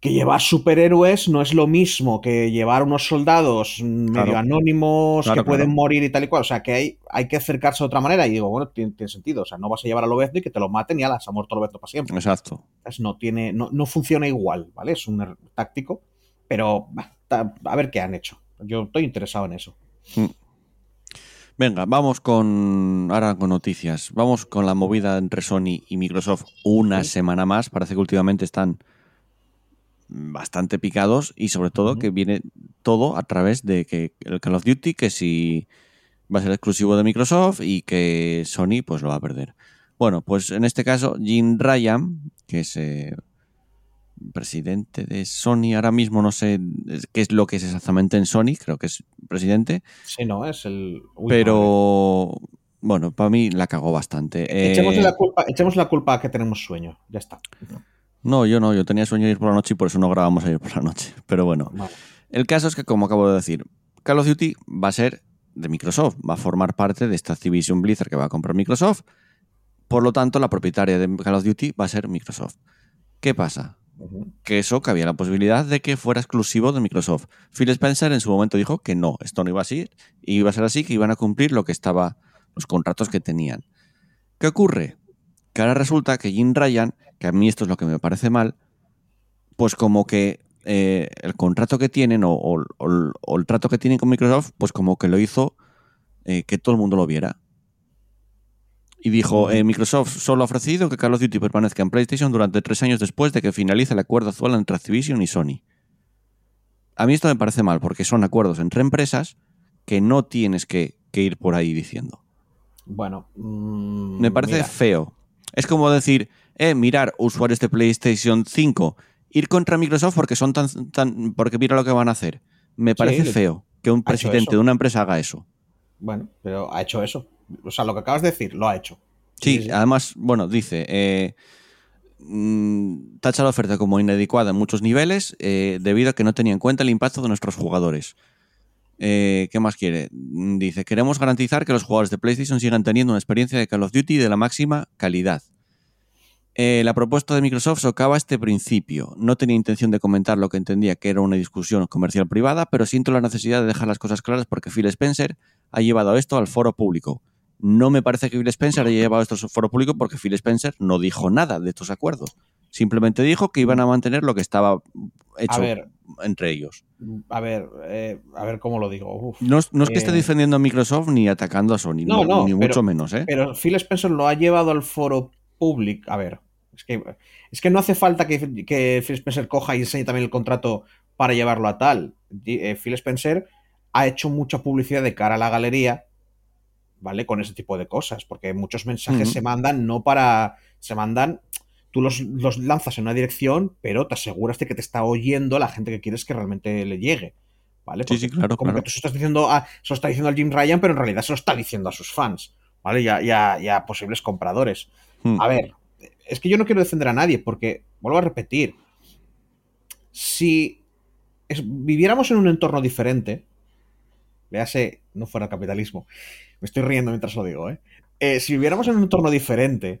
que llevar superhéroes no es lo mismo que llevar unos soldados mm, medio Claro. anónimos Claro, que pueden morir y tal y cual. O sea, que hay, hay que acercarse de otra manera. Y digo, bueno, tiene, tiene sentido. O sea, no vas a llevar a Lobezno y que te lo maten y ala, se ha muerto Lobezno para siempre. Exacto. No, tiene, no, no funciona igual, ¿vale? Es un táctico, pero a ver qué han hecho. Yo estoy interesado en eso. Venga, vamos con ahora con noticias. Vamos con la movida entre Sony y Microsoft una Sí. semana más. Parece que últimamente están bastante picados y sobre todo que viene todo a través de que el Call of Duty, que si va a ser exclusivo de Microsoft y que Sony pues lo va a perder. Bueno, pues en este caso Jim Ryan, que es eh, presidente de Sony, ahora mismo no sé qué es lo que es exactamente en Sony, creo que es presidente, Sí, no, es el. Uy, madre. pero bueno, para mí la cagó bastante. Eh, Echemos la, culpa, echemos la culpa a que tenemos sueño. Ya está. No, yo no, yo tenía sueño de ir por la noche y por eso no grabamos ayer por la noche. Pero bueno, Vale. el caso es que, como acabo de decir, Call of Duty va a ser de Microsoft, va a formar parte de esta Activision Blizzard que va a comprar Microsoft. Por lo tanto, la propietaria de Call of Duty va a ser Microsoft. ¿Qué pasa? Que eso, que había la posibilidad de que fuera exclusivo de Microsoft. Phil Spencer en su momento dijo que no, esto no iba así, y iba a ser así, que iban a cumplir lo que estaba, los contratos que tenían. ¿Qué ocurre? Que ahora resulta que Jim Ryan, que a mí esto es lo que me parece mal, pues como que eh, el contrato que tienen o, o- o- o el trato que tienen con Microsoft, pues como que lo hizo eh, que todo el mundo lo viera. Y dijo, eh, Microsoft solo ha ofrecido que Call of Duty permanezca en PlayStation durante tres años después de que finalice el acuerdo actual entre Activision y Sony. A mí esto me parece mal, porque son acuerdos entre empresas que no tienes que, que ir por ahí diciendo. Bueno, mm, Me parece mira, feo. Es como decir, eh, mirar usuarios de PlayStation 5, ir contra Microsoft porque son tan, tan porque mira lo que van a hacer. Me parece feo que un presidente de una empresa haga eso. Bueno, pero ha hecho eso. O sea, lo que acabas de decir, lo ha hecho. Sí, además, bueno, dice, eh, mm, tacha la oferta como inadecuada en muchos niveles eh, debido a que no tenía en cuenta el impacto de nuestros jugadores. Eh, ¿Qué más quiere? Mm, Dice, queremos garantizar que los jugadores de PlayStation sigan teniendo una experiencia de Call of Duty de la máxima calidad. Eh, la propuesta de Microsoft socava este principio. No tenía intención de comentar lo que entendía que era una discusión comercial privada, pero siento la necesidad de dejar las cosas claras porque Phil Spencer ha llevado esto al foro público. No me parece que Phil Spencer haya llevado esto al foro público porque Phil Spencer no dijo nada de estos acuerdos. Simplemente dijo que iban a mantener lo que estaba hecho ver, entre ellos. a ver, eh, a ver cómo lo digo. Uf. No, es- no es que esté Eh, defendiendo a Microsoft ni atacando a Sony, No, no, no, ni pero- mucho menos, ¿eh? Pero Phil Spencer lo ha llevado al foro público. A ver, es que, es que no hace falta que, que Phil Spencer coja y enseñe también el contrato para llevarlo a tal. Eh, Phil Spencer ha hecho mucha publicidad de cara a la galería, ¿vale? Con ese tipo de cosas, porque muchos mensajes se mandan no para. Se mandan. Tú los, los lanzas en una dirección, pero te aseguras de que te está oyendo la gente que quieres que realmente le llegue. ¿Vale? Sí, sí, claro, Como claro. que tú se estás diciendo a, se lo está diciendo al Jim Ryan, pero en realidad se lo está diciendo a sus fans, ¿vale? Y a, y a- y a posibles compradores. Hmm. A ver, es que yo no quiero defender a nadie, porque, vuelvo a repetir, si viviéramos en un entorno diferente, véase, no fuera capitalismo, me estoy riendo mientras lo digo, ¿eh? Eh, si viviéramos en un entorno diferente,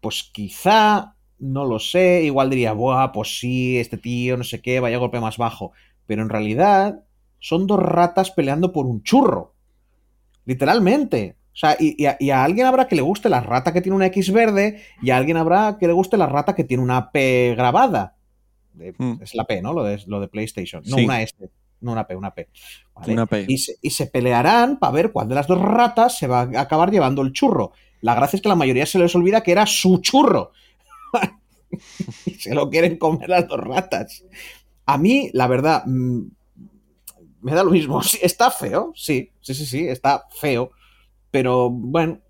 pues quizá, no lo sé, igual diría, buah, pues sí, este tío, no sé qué, vaya golpe más bajo. Pero en realidad son dos ratas peleando por un churro. Literalmente. O sea, y, y a, y a alguien habrá que le guste la rata que tiene una X verde y a alguien habrá que le guste la rata que tiene una P grabada. De- Hmm. Es la P, ¿no? Lo de, lo de PlayStation. No Sí. una S, no una P, una P. ¿vale? Una P. Y, se, y se pelearán para ver cuál de las dos ratas se va a acabar llevando el churro. La gracia es que la mayoría se les olvida que era su churro. y se lo quieren comer las dos ratas. A mí, la verdad, mm, me da lo mismo. Está feo, sí, sí, sí, sí, está feo. Pero bueno,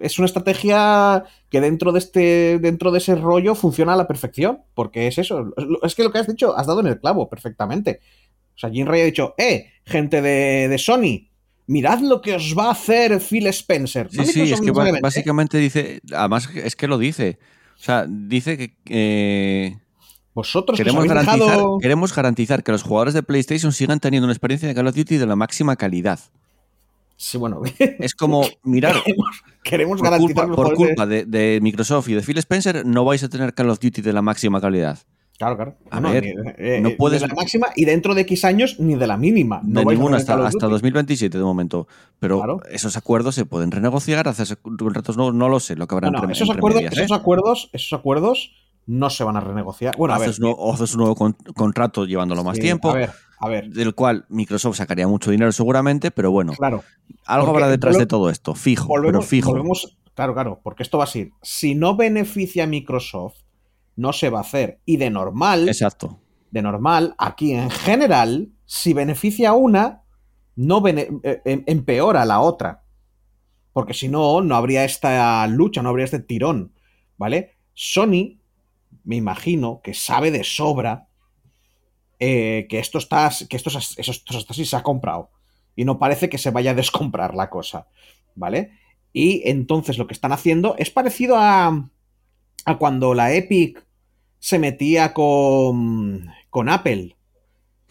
es una estrategia que dentro de este, dentro de ese rollo funciona a la perfección. Porque es eso. Es que lo que has dicho, has dado en el clavo perfectamente. O sea, Jim Ray ha dicho, eh, gente de, de Sony, mirad lo que os va a hacer Phil Spencer. Sí, No sí, es que ¿eh? básicamente dice, además es que lo dice. O sea, dice que eh, Vosotros que os queremos, garantizar, dejado- queremos garantizar que los jugadores de PlayStation sigan teniendo una experiencia de Call of Duty de la máxima calidad. Sí, bueno, Es como, mirar, queremos por garantizar culpa, por culpa de, de Microsoft y de Phil Spencer, no vais a tener Call of Duty de la máxima calidad. Claro, claro. A No, ver, ni- eh, no eh, puedes- De la máxima y dentro de X años ni de la mínima. No de ninguna hasta, hasta Duty. 2027 de momento. Pero Claro. esos acuerdos se pueden renegociar, hacerse contratos nuevos, no lo sé, lo que habrá No, entre, esos, entre acuerdos, medias, esos ¿eh? acuerdos, esos acuerdos no se van a renegociar. Bueno, ver, haces, un nuevo con- contrato llevándolo más sí, tiempo, A ver, a ver. del cual Microsoft sacaría mucho dinero seguramente, pero bueno, Claro. algo habrá detrás de todo esto, fijo, pero Volvemos, fijo. volvemos- claro, claro, porque esto va a ser. Si no beneficia a Microsoft, no se va a hacer. Y de normal, Exacto. de normal, aquí en general, si beneficia a una, no bene- eh, em- empeora a la otra. Porque si no, no habría esta lucha, no habría este tirón. ¿Vale? Sony, me imagino, que sabe de sobra eh, que esto está. que se ha comprado. Y no parece que se vaya a descomprar la cosa. ¿Vale? Y entonces lo que están haciendo es parecido a. a cuando la Epic se metía con. con Apple.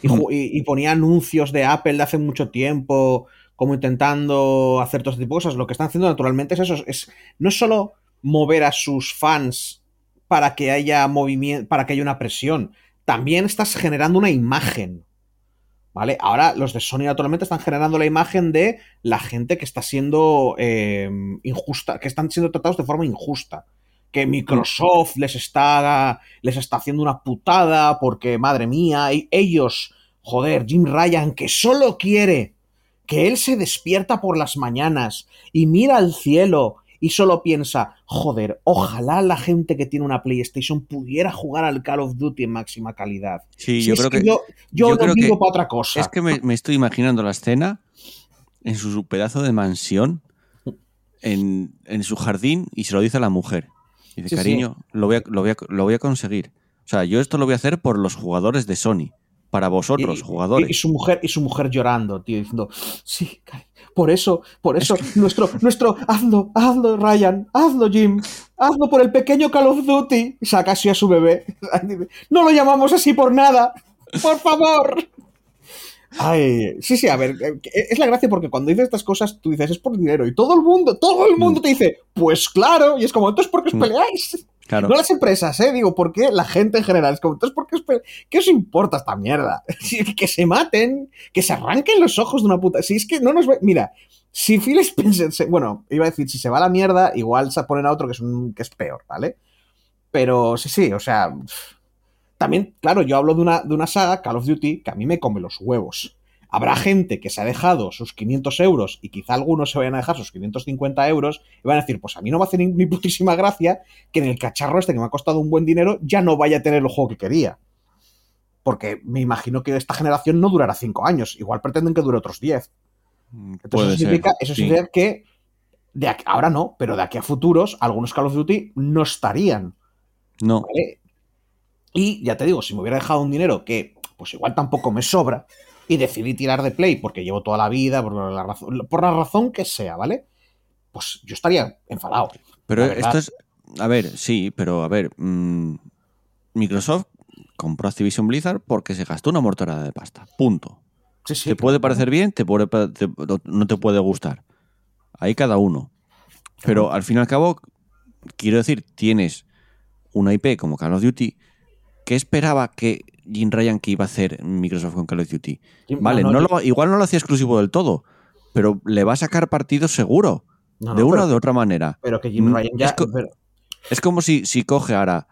Y ponía anuncios de Apple de hace mucho tiempo, como intentando hacer todo este tipo de cosas. Lo que están haciendo naturalmente es eso. Es, no es solo mover a sus fans para que haya movimiento, para que haya una presión. También estás generando una imagen. ¿Vale? Ahora los de Sony naturalmente están generando la imagen de la gente que está siendo eh, injusta, que están siendo tratados de forma injusta. Que Microsoft les está, les está haciendo una putada porque, madre mía, ellos, joder, Jim Ryan, que solo quiere que él se despierta por las mañanas y mira al cielo y solo piensa, joder, ojalá la gente que tiene una PlayStation pudiera jugar al Call of Duty en máxima calidad. Sí, Si yo creo que, yo, yo, yo no creo vivo que- para otra cosa. es que me, me estoy imaginando la escena en su, pedazo de mansión, en, en su jardín, y se lo dice a la mujer. Dice, Sí, sí. cariño, Lo, voy a, lo, voy a, lo voy a conseguir. O sea, yo esto lo voy a hacer por los jugadores de Sony. Para vosotros, Y- jugadores. Y, y su mujer, y su mujer llorando, tío, diciendo, sí, cari- por eso, por eso, nuestro, nuestro, hazlo, hazlo, Ryan, hazlo, Jim, hazlo por el pequeño Call of Duty. Saca así a su bebé. No lo llamamos así por nada, por favor. Ay, sí, sí, a ver, eh, es la gracia porque cuando dices estas cosas tú dices es por dinero y todo el mundo, todo el mundo te dice, pues claro, y es como, entonces ¿por qué os Mm. peleáis? No las empresas, ¿eh? Digo, ¿por qué la gente en general? Es como, entonces, ¿por qué, ¿qué os importa esta mierda? Que se maten, que se arranquen los ojos de una puta. Si es que no nos va- Mira, si Phil Spencer. se- Bueno, iba a decir, si se va a la mierda, igual se ponen a otro que es, que es peor, ¿vale? Pero sí, sí, o sea. También, claro, yo hablo de una, de una saga, Call of Duty, que a mí me come los huevos. Habrá gente que se ha dejado sus 500 euros y quizá algunos se vayan a dejar sus 550 euros y van a decir, pues a mí no me hace ni, ni putísima gracia que en el cacharro este que me ha costado un buen dinero ya no vaya a tener el juego que quería. Porque me imagino que esta generación no durará 5 años, igual pretenden que dure otros 10. Entonces Puede eso ser, significa, eso sí. significa que de aquí- ahora no, pero de aquí a futuros algunos Call of Duty no estarían. No, ¿vale? Y ya te digo, si me hubiera dejado un dinero que pues igual tampoco me sobra y decidí tirar de Play porque llevo toda la vida, por la razón, por la razón que sea, ¿vale? Pues yo estaría enfadado. pero esto es. A ver, sí, pero a ver. mm, Microsoft compró Activision Blizzard porque se gastó una morterada de pasta. Punto. Sí, sí, te puede parecer bien, te puede, te- no te puede gustar. Ahí cada uno. Pero al fin y al cabo, quiero decir, tienes una IP como Call of Duty. ¿Qué esperaba que Jim Ryan que iba a hacer Microsoft con Call of Duty? Vale, no, no no, lo- igual no lo hacía exclusivo del todo, pero le va a sacar partido seguro. No, de una pero- o de otra manera. Pero que Jim Mm, Ryan ya. es co- pero- Es como si, si coge ahora,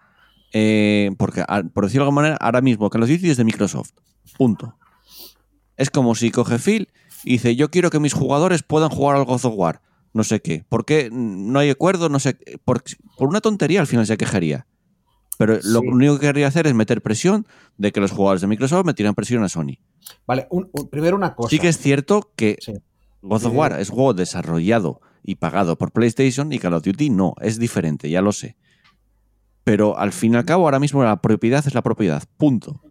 eh, porque a- por decirlo de alguna manera, ahora mismo Call of Duty es de Microsoft. Punto. Es como si coge Phil y dice, yo quiero que mis jugadores puedan jugar al God of War. No sé qué. ¿Por qué no hay acuerdo? No sé. Por, por una tontería al final se quejaría. Pero lo Sí. único que querría hacer es meter presión de que los jugadores de Microsoft metieran presión a Sony. Vale, un- un- primero una cosa. Sí que es cierto que Sí. God of. War es juego desarrollado y pagado por PlayStation y Call of Duty no, es diferente, ya lo sé. Pero al fin y al cabo, ahora mismo la propiedad es la propiedad, punto.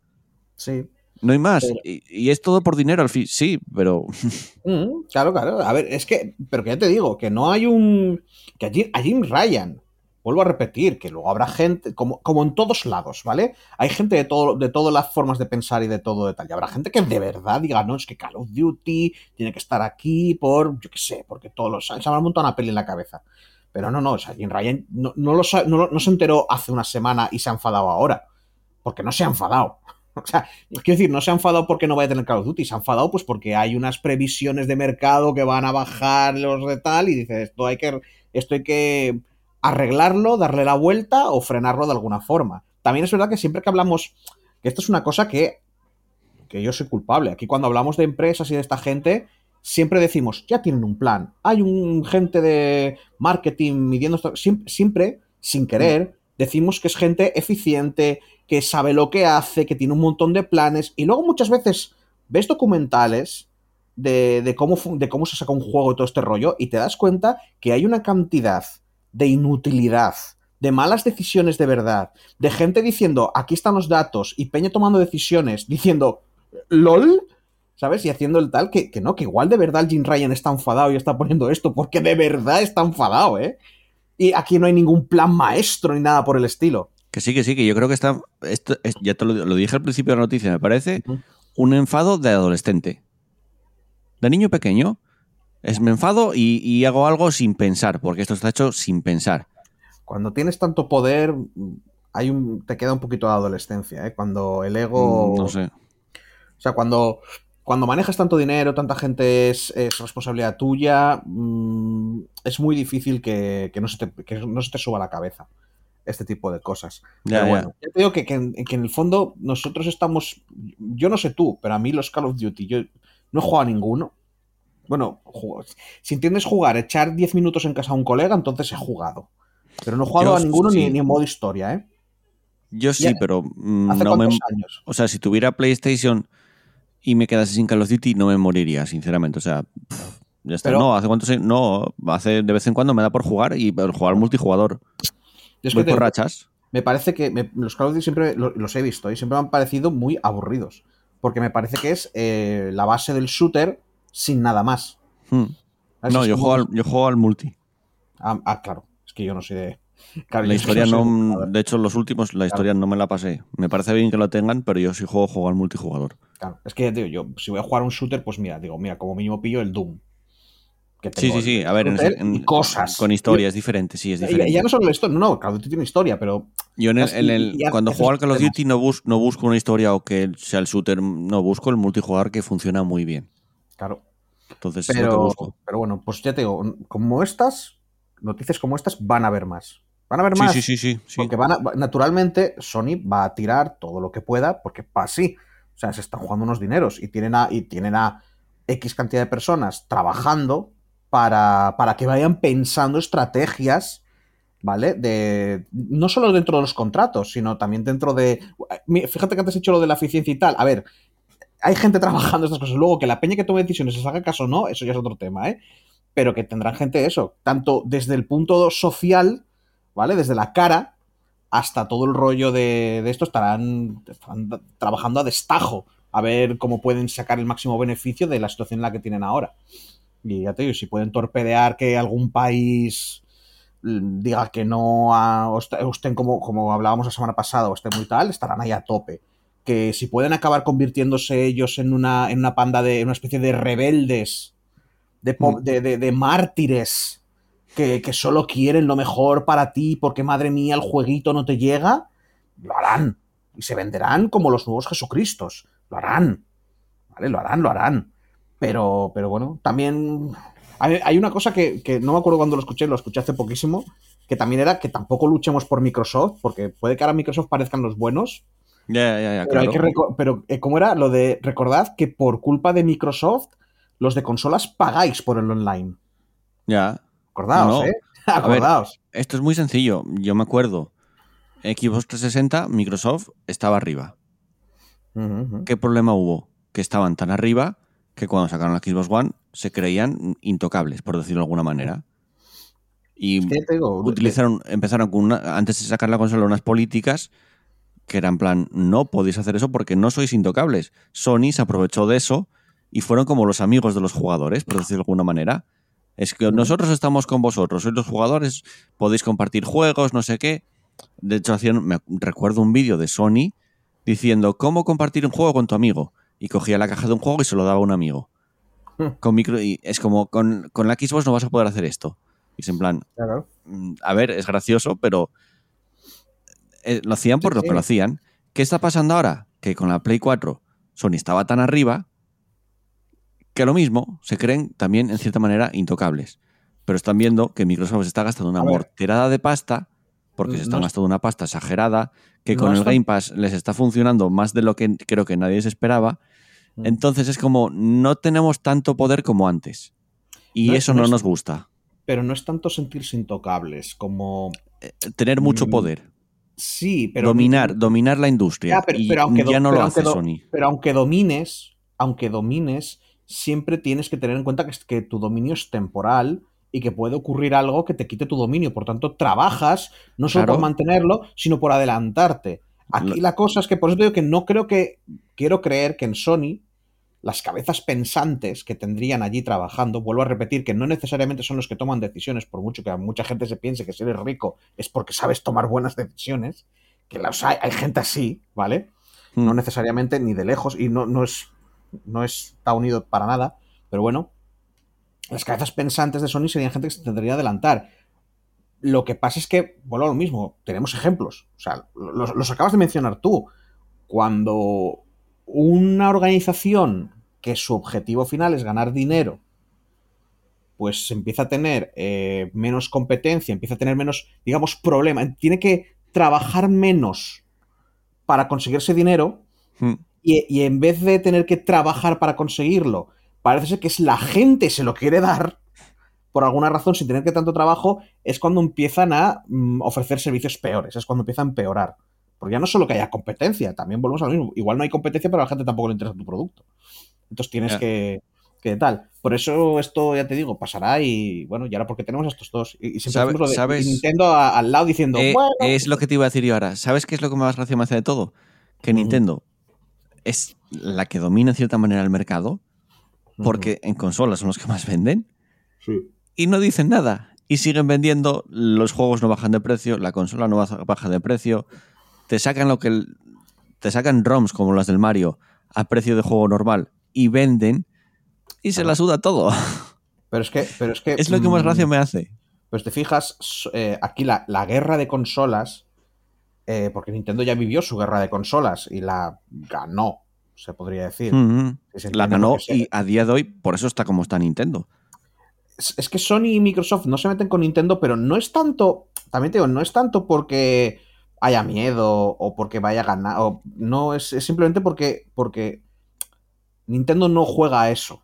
Sí. No hay más. Pero- Y, y es todo por dinero al fin, sí, pero Mm, claro, claro. A ver, es que, pero que ya te digo, que no hay un. Que a Jim, a Jim Ryan, vuelvo a repetir, que luego habrá gente, como, como en todos lados, ¿vale? Hay gente de, todo, de todas las formas de pensar y de todo de tal. Y habrá gente que de verdad diga, no, es que Call of Duty tiene que estar aquí por, yo qué sé, porque todos los años habrá montado una peli en la cabeza. Pero no, no, o sea, Jim Ryan no, no lo no no se enteró hace una semana y se ha enfadado ahora. Porque no se ha enfadado. O sea, quiero decir, no se ha enfadado porque no vaya a tener Call of Duty, se ha enfadado pues porque hay unas previsiones de mercado que van a bajar los de tal y dice, esto hay que, esto hay que arreglarlo, darle la vuelta o frenarlo de alguna forma. También es verdad que siempre que hablamos, que esto es una cosa que, que yo soy culpable. Aquí cuando hablamos de empresas y de esta gente, siempre decimos, ya tienen un plan. Hay un gente de marketing midiendo esto. Siempre, sin querer, decimos que es gente eficiente, que sabe lo que hace, que tiene un montón de planes. Y luego muchas veces ves documentales de, cómo, de cómo se saca un juego y todo este rollo y te das cuenta que hay una cantidad de inutilidad, de malas decisiones de verdad, de gente diciendo, aquí están los datos, y Peña tomando decisiones, diciendo, LOL, ¿sabes? Y haciendo el tal, que, que no, que igual de verdad el Jim Ryan está enfadado y está poniendo esto, porque de verdad está enfadado, ¿eh? Y aquí no hay ningún plan maestro ni nada por el estilo. que sí, que sí, que yo creo que está. Esto es- ya te lo, lo dije al principio de la noticia, me parece un enfado de adolescente. De niño pequeño. Es me enfado y, y hago algo sin pensar, porque esto está hecho sin pensar. Cuando tienes tanto poder, hay un, te queda un poquito de adolescencia, ¿eh? Cuando el ego... Mm, No sé. O sea, cuando, cuando manejas tanto dinero, tanta gente es, es responsabilidad tuya, mm, es muy difícil que, que no se te, que no se te suba a la cabeza este tipo de cosas. Ya, pero ya. bueno, te digo que, que en, que en el fondo nosotros estamos, yo no sé tú, pero a mí los Call of Duty, yo no he jugado a ninguno. Bueno, si entiendes jugar, echar 10 minutos en casa a un colega, entonces he jugado. Pero no he jugado Yo a ninguno sí. ni, ni en modo historia, ¿eh? Yo sí, Ya. pero mm, ¿Hace no me. años? O sea, si tuviera PlayStation y me quedase sin Call of Duty, no me moriría, sinceramente. O sea, pff, ya está. Pero- no, hace cuántos años- No, hace de vez en cuando me da por jugar y por jugar multijugador. Es Voy que te- por rachas. me parece que me- los Call of Duty siempre lo- los he visto y siempre me han parecido muy aburridos. Porque me parece que es eh, la base del shooter sin nada más. Hmm. No, yo como- juego, al, yo juego al multi. Ah, ah, claro. Es que yo no soy de. Claro, La historia no. de hecho, los últimos, la historia no me la pasé. Me parece bien que lo tengan, pero yo sí juego, juego al multijugador. Claro, es que ya te digo, yo si voy a jugar un shooter, pues mira, digo, mira, como mínimo pillo el Doom. Que Sí, tengo sí, sí. el A ver, en, cosas. con historia es diferente, sí, es diferente. ya no solo historia, no, no, Call of Duty tiene historia, pero Yo en el, Así- en el- y ya cuando juego al Call of. Duty no, bus- no busco una historia o que sea el shooter, no busco el multijugador que funciona muy bien. claro. Entonces Pero, pero bueno, pues ya te digo, como estas, noticias como estas van a haber más. Van a haber Sí, más. sí, sí, sí, sí. Porque van a- naturalmente Sony va a tirar todo lo que pueda, porque para así. O sea, se están jugando unos dineros y tienen a, y tienen a X cantidad de personas trabajando para, para que vayan pensando estrategias, ¿vale? De, no solo dentro de los contratos, sino también dentro de... Fíjate que antes he dicho lo de la eficiencia y tal. A ver, hay gente trabajando estas cosas. Luego, que la peña que tome decisiones se haga caso o no, eso ya es otro tema, ¿eh? Pero que tendrán gente eso, tanto desde el punto social, ¿vale? Desde la cara hasta todo el rollo de, esto estarán, trabajando a destajo a ver cómo pueden sacar el máximo beneficio de la situación en la que tienen ahora. Y ya te digo, si pueden torpedear que algún país mm, diga que no a, o est- o estén como, como hablábamos la semana pasada o estén muy tal, estarán ahí a tope. Que si pueden acabar convirtiéndose ellos en una, en una panda de, en una especie de rebeldes, de, Mm. de, de- de mártires, que, que solo quieren lo mejor para ti porque madre mía el jueguito no te llega, lo harán. Y se venderán como los nuevos Jesucristos. Lo harán. ¿Vale? Lo harán, lo harán. Pero, pero bueno, también Hay, hay una cosa que, que no me acuerdo cuando lo escuché, lo escuché hace poquísimo, que también era que tampoco luchemos por Microsoft, porque puede que ahora Microsoft parezcan los buenos, Ya, ya, ya, pero, hay claro. que reco- pero eh, ¿cómo era? Lo de recordad que por culpa de Microsoft, los de consolas pagáis por el online. Ya. Acordaos, No. ¿eh? Ver, Acordaos. Esto es muy sencillo. Yo me acuerdo. Xbox 360, Microsoft estaba arriba. ¿Qué problema hubo? Que estaban tan arriba que cuando sacaron la Xbox One se creían intocables, por decirlo de alguna manera. Y Es que te digo, de- utilizaron, empezaron con una, antes de sacar la consola unas políticas que eran en plan, no podéis hacer eso porque no sois intocables. Sony se aprovechó de eso y fueron como los amigos de los jugadores, por decirlo de alguna manera. Es que nosotros estamos con vosotros, sois los jugadores, podéis compartir juegos, no sé qué. De hecho, hacían, me recuerdo un vídeo de Sony diciendo cómo compartir un juego con tu amigo. Y cogía la caja de un juego y se lo daba a un amigo. Hmm. Con micro, y es como, con, con la Xbox no vas a poder hacer esto. Y es en plan, Claro. mm, a ver, es gracioso, pero eh, lo hacían por Sí, lo sí. que lo hacían. ¿Qué está pasando ahora? Que con la Play 4 Sony estaba tan arriba que lo mismo se creen también en cierta manera intocables. Pero están viendo que Microsoft se está gastando una morterada de pasta porque se No están es- gastando una pasta exagerada que No con el Game Pass les está funcionando más de lo que creo que nadie se esperaba. Mm. Entonces es como no tenemos tanto poder como antes. Y No- eso no es- nos gusta. Pero no es tanto sentirse intocables como. Tener mucho Mm, poder. Sí, pero. dominar, dominar la industria. Ya, pero- y pero aunque ya no pero lo hace do- Sony. Pero aunque domines, aunque domines, siempre tienes que tener en cuenta que, que tu dominio es temporal y que puede ocurrir algo que te quite tu dominio. Por tanto, trabajas no solo Claro. por mantenerlo, sino por adelantarte. Aquí la cosa es que, por eso te digo que no creo que. Quiero creer que en Sony, las cabezas pensantes que tendrían allí trabajando, vuelvo a repetir que no necesariamente son los que toman decisiones, por mucho que a mucha gente se piense que si eres rico es porque sabes tomar buenas decisiones, que las hay, hay gente así, ¿vale? no Mm. necesariamente ni de lejos y no, no es no está unido para nada, pero bueno, las cabezas pensantes de Sony serían gente que se tendría que adelantar. Lo que pasa es que, vuelvo a lo mismo, tenemos ejemplos, o sea, los, los acabas de mencionar tú. Cuando una organización que su objetivo final es ganar dinero, pues empieza a tener eh, menos competencia, empieza a tener menos, digamos, problema, tiene que trabajar menos para conseguir ese dinero, Mm. y, y en vez de tener que trabajar para conseguirlo, parece ser que es la gente se lo quiere dar, por alguna razón, sin tener que tanto trabajo, es cuando empiezan a mm, ofrecer servicios peores, es cuando empieza a empeorar. Porque ya no solo que haya competencia, también volvemos a lo mismo. Igual no hay competencia, pero a la gente tampoco le interesa tu producto. Entonces tienes que, que tal. Por eso esto, ya te digo, pasará y bueno, y ahora porque tenemos a estos dos. Y, y siempre Sabe- hacemos lo de sabes- Nintendo a- al lado diciendo, Eh, bueno, es lo que te iba a decir yo ahora. ¿Sabes qué es lo que más gracia me hace de todo? Que. Nintendo es la que domina en cierta manera el mercado, porque en consolas son los que más venden, Sí. y no dicen nada. Y siguen vendiendo, los juegos no bajan de precio, la consola no baja de precio, te sacan lo que te sacan ROMs como las del Mario a precio de juego normal y venden y se la suda todo. Pero es que, pero es que. es lo que más mm, gracia me hace. Pues te fijas, eh, aquí la, la guerra de consolas, eh, porque Nintendo ya vivió su guerra de consolas y la ganó, se podría decir. Se La ganó y a día de hoy por eso está como está Nintendo. es, es que Sony y Microsoft no se meten con Nintendo, pero no es tanto, también te digo, no es tanto porque haya miedo o porque vaya a ganar, o, no, es, es simplemente porque, porque Nintendo no juega a eso.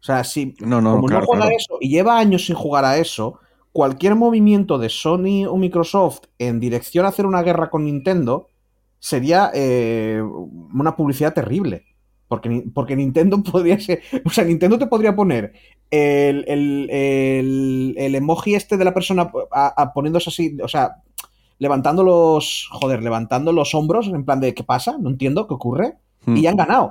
O sea, si No, no, como claro, no juega claro. a eso y lleva años sin jugar a eso, cualquier movimiento de Sony o Microsoft en dirección a hacer una guerra con Nintendo sería eh, una publicidad terrible. Porque, porque Nintendo podría ser. O sea, Nintendo te podría poner el, el- el- el emoji este de la persona a- a poniéndose así, o sea, levantando los. Joder, levantando los hombros en plan de ¿qué pasa? No entiendo qué ocurre. Mm. Y ya han ganado.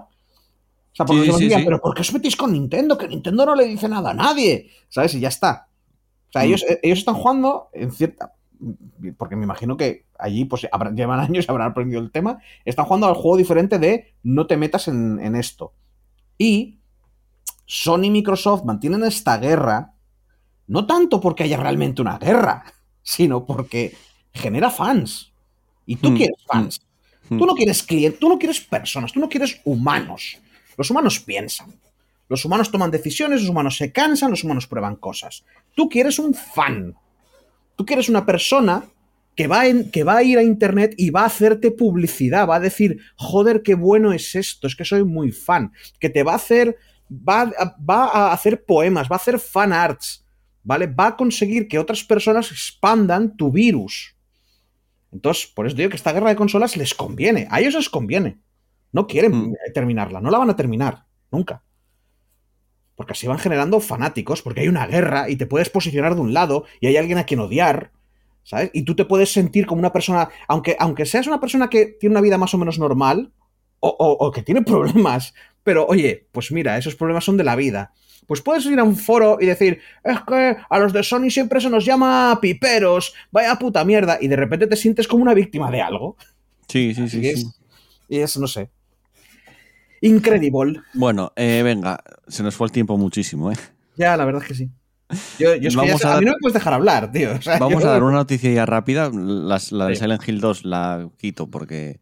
O sea, porque Sí, sí, dirían, sí. pero ¿por qué os metís con Nintendo? Que Nintendo no le dice nada a nadie. ¿Sabes? Y ya está. O sea, Mm. ellos, ellos están jugando en cierta. Porque me imagino que allí pues habrán- llevan años y habrán aprendido el tema. Están jugando al juego diferente de no te metas en, en esto. Y Sony y Microsoft mantienen esta guerra no tanto porque haya realmente una guerra, sino porque genera fans. Y tú Mm, quieres fans. mm. Tú no quieres clientes, tú no quieres personas, tú no quieres humanos. Los humanos piensan. Los humanos toman decisiones, los humanos se cansan, los humanos prueban cosas. Tú quieres un fan. Tú quieres una persona que va, en- que va a ir a internet y va a hacerte publicidad, va a decir, joder, qué bueno es esto, es que soy muy fan. Que te va a hacer, va va a hacer poemas, va a hacer fan arts, ¿vale? Va a conseguir que otras personas expandan tu virus. Entonces, por eso digo que esta guerra de consolas les conviene, a ellos les conviene. No quieren Mm. eh, terminarla, no la van a terminar, nunca. Porque así van generando fanáticos, porque hay una guerra y te puedes posicionar de un lado y hay alguien a quien odiar, ¿sabes? Y tú te puedes sentir como una persona, aunque, aunque seas una persona que tiene una vida más o menos normal, o, o- o que tiene problemas, pero oye, pues mira, esos problemas son de la vida. Pues puedes ir a un foro y decir, es que a los de Sony siempre se nos llama piperos, vaya puta mierda, y de repente te sientes como una víctima de algo. Sí, sí, sí. Y es, sí. y es, no sé. Incredible. Bueno, eh, venga, se nos fue el tiempo muchísimo, ¿eh? Ya, la verdad es que sí. Yo, yo es que ya Vamos sé- a a, mí no me puedes dejar hablar, tío. O sea, Vamos yo- a dar una noticia ya rápida. Las- la de Sí. Silent Hill 2 la quito porque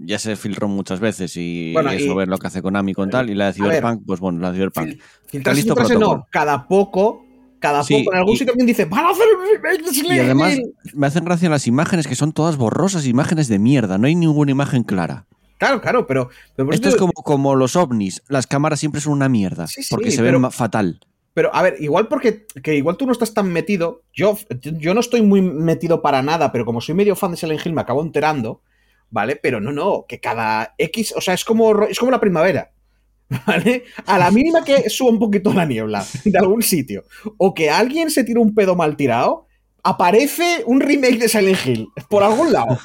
ya se filtró muchas veces y, Bueno, eso y- ver lo que hace Konami con tal. Y la de ver. Cyberpunk, pues bueno, la de Cyberpunk. Fil- filtrarse, no. Cada poco, cada Sí, poco, en algún y- sitio alguien dice, van a hacer un Y además Hill". me hacen gracia las imágenes que son todas borrosas, imágenes de mierda. No hay ninguna imagen clara. Claro, claro, pero... Esto es como, como los ovnis. Las cámaras siempre son una mierda. Sí, sí, porque se pero- ven fatal. Pero, a ver, igual porque que igual tú no estás tan metido. Yo, yo no estoy muy metido para nada, pero como soy medio fan de Silent Hill, me acabo enterando, ¿vale? Pero no, no, que cada X, o sea, es como, es como la primavera. ¿Vale? A la mínima que suba un poquito la niebla de algún sitio, o que alguien se tire un pedo mal tirado, aparece un remake de Silent Hill por algún lado.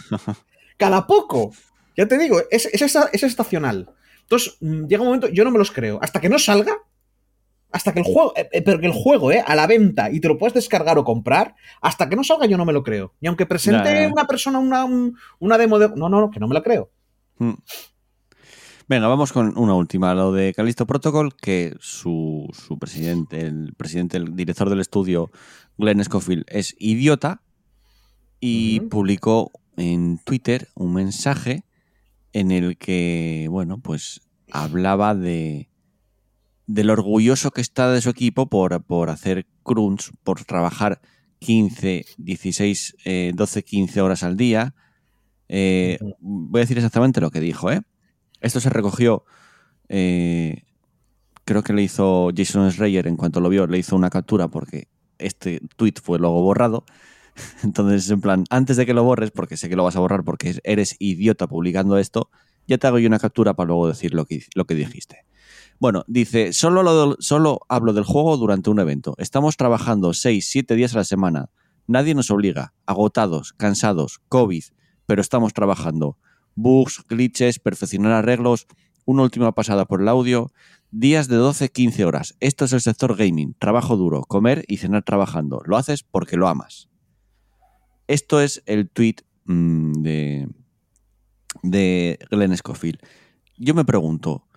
Cada poco. Ya te digo, es, es, es estacional. Entonces, mm, llega un momento, yo no me los creo. Hasta que no salga, hasta que el juego, eh, eh, pero que el juego, eh, a la venta y te lo puedes descargar o comprar, hasta que no salga yo no me lo creo. Y aunque presente una persona una, un- una demo de... No, no, no, que no me la creo. Mm. Venga, vamos con una última, lo de Callisto Protocol, que su, su presidente, el presidente, el director del estudio, Glenn Scofield, es idiota y publicó en Twitter un mensaje en el que, bueno, pues hablaba de del orgulloso que está de su equipo por, por hacer crunch, por trabajar 15, 16, eh, 12, 15 horas al día. Eh, voy a decir exactamente lo que dijo, ¿eh? Esto se recogió, eh, creo que le hizo Jason Schreier en cuanto lo vio, le hizo una captura porque este tweet fue luego borrado. Entonces, en plan, antes de que lo borres, porque sé que lo vas a borrar porque eres idiota publicando esto, ya te hago yo una captura para luego decir lo que, lo que dijiste. Bueno, dice, solo, solo hablo del juego durante un evento. Estamos trabajando 6, 7 días a la semana. Nadie nos obliga. Agotados, cansados, COVID, pero estamos trabajando. Bugs, glitches, perfeccionar arreglos, una última pasada por el audio. Días de 12, 15 horas. Esto es el sector gaming. Trabajo duro, comer y cenar trabajando. Lo haces porque lo amas. Esto es el tweet mm, de, de Glenn Scofield. Yo me pregunto,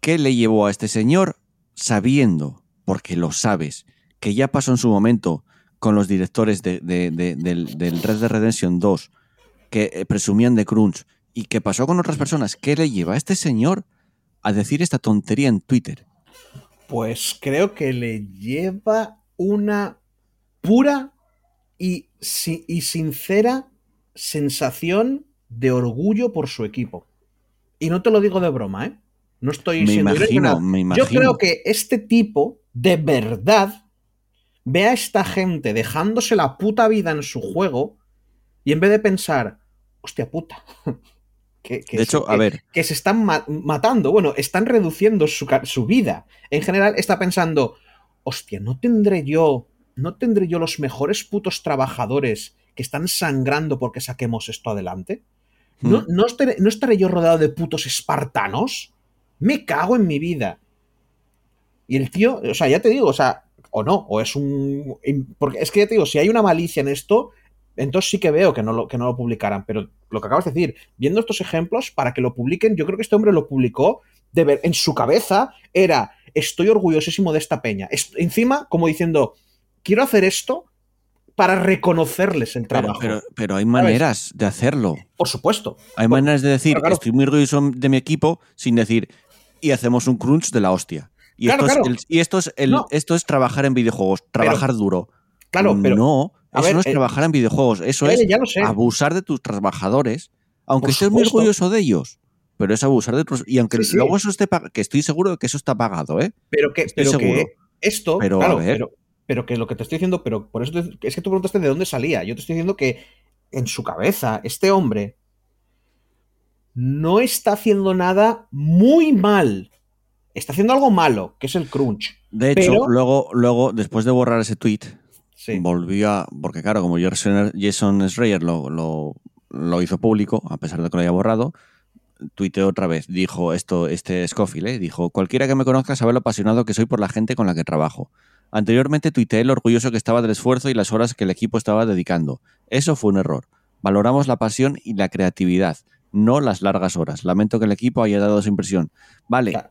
¿qué le llevó a este señor sabiendo, porque lo sabes, que ya pasó en su momento con los directores de- de- de- del, Red Dead Redemption 2, que eh, presumían de crunch, y que pasó con otras personas? ¿Qué le lleva a este señor a decir esta tontería en Twitter? Pues creo que le lleva una pura y, y sincera sensación de orgullo por su equipo. Y no te lo digo de broma, ¿eh? No estoy Me siendo imagino, Yo creo que este tipo, de verdad, ve a esta gente dejándose la puta vida en su juego y en vez de pensar, hostia puta, que, que De se- hecho, a que- ver, que se están ma- matando, bueno, están reduciendo su, su vida. En general está pensando, hostia, ¿no tendré yo, no tendré yo los mejores putos trabajadores que están sangrando porque saquemos esto adelante? ¿No, Mm. no estaré, ¿No estaré yo rodeado de putos espartanos? Me cago en mi vida. Y el tío, o sea, ya te digo, o sea, o no, o es un... Porque es que ya te digo, si hay una malicia en esto, entonces sí que veo que no lo, que no lo publicaran. Pero lo que acabas de decir, viendo estos ejemplos, para que lo publiquen, yo creo que este hombre lo publicó de ver, en su cabeza era, estoy orgullosísimo de esta peña. Encima, como diciendo, quiero hacer esto para reconocerles el trabajo. pero, pero hay maneras de hacerlo. Por supuesto. Hay maneras de decir, claro. estoy muy orgulloso de mi equipo, sin decir, y hacemos un crunch de la hostia. Y, Claro, esto, claro. Es el- y esto, es el- No. esto es trabajar en videojuegos, trabajar duro. Claro, pero. no, eso ver, no es eh, trabajar en videojuegos, eso eh, es abusar de tus trabajadores, aunque estés muy orgulloso de ellos. Pero es abusar de tus. Y aunque Sí, sí. luego eso esté pag- que estoy seguro de que eso está pagado, ¿eh? Pero que, Estoy pero seguro. que esto, Pero, claro, a ver. pero, pero que lo que te estoy diciendo, pero por eso te- es que tú preguntaste de dónde salía. Yo te estoy diciendo que en su cabeza, este hombre no está haciendo nada muy mal. Está haciendo algo malo, que es el crunch. De hecho, Pero- luego, luego, después de borrar ese tweet, Sí. volvió a. Porque, claro, como Jason, Jason Schreier lo, lo, lo hizo público, a pesar de que lo haya borrado, tuiteó otra vez. Dijo esto, este Scofield, ¿eh? dijo: Cualquiera que me conozca sabe lo apasionado que soy por la gente con la que trabajo. Anteriormente tuiteé lo orgulloso que estaba del esfuerzo y las horas que el equipo estaba dedicando. Eso fue un error. Valoramos la pasión y la creatividad, no las largas horas. Lamento que el equipo haya dado esa impresión. Vale, Claro.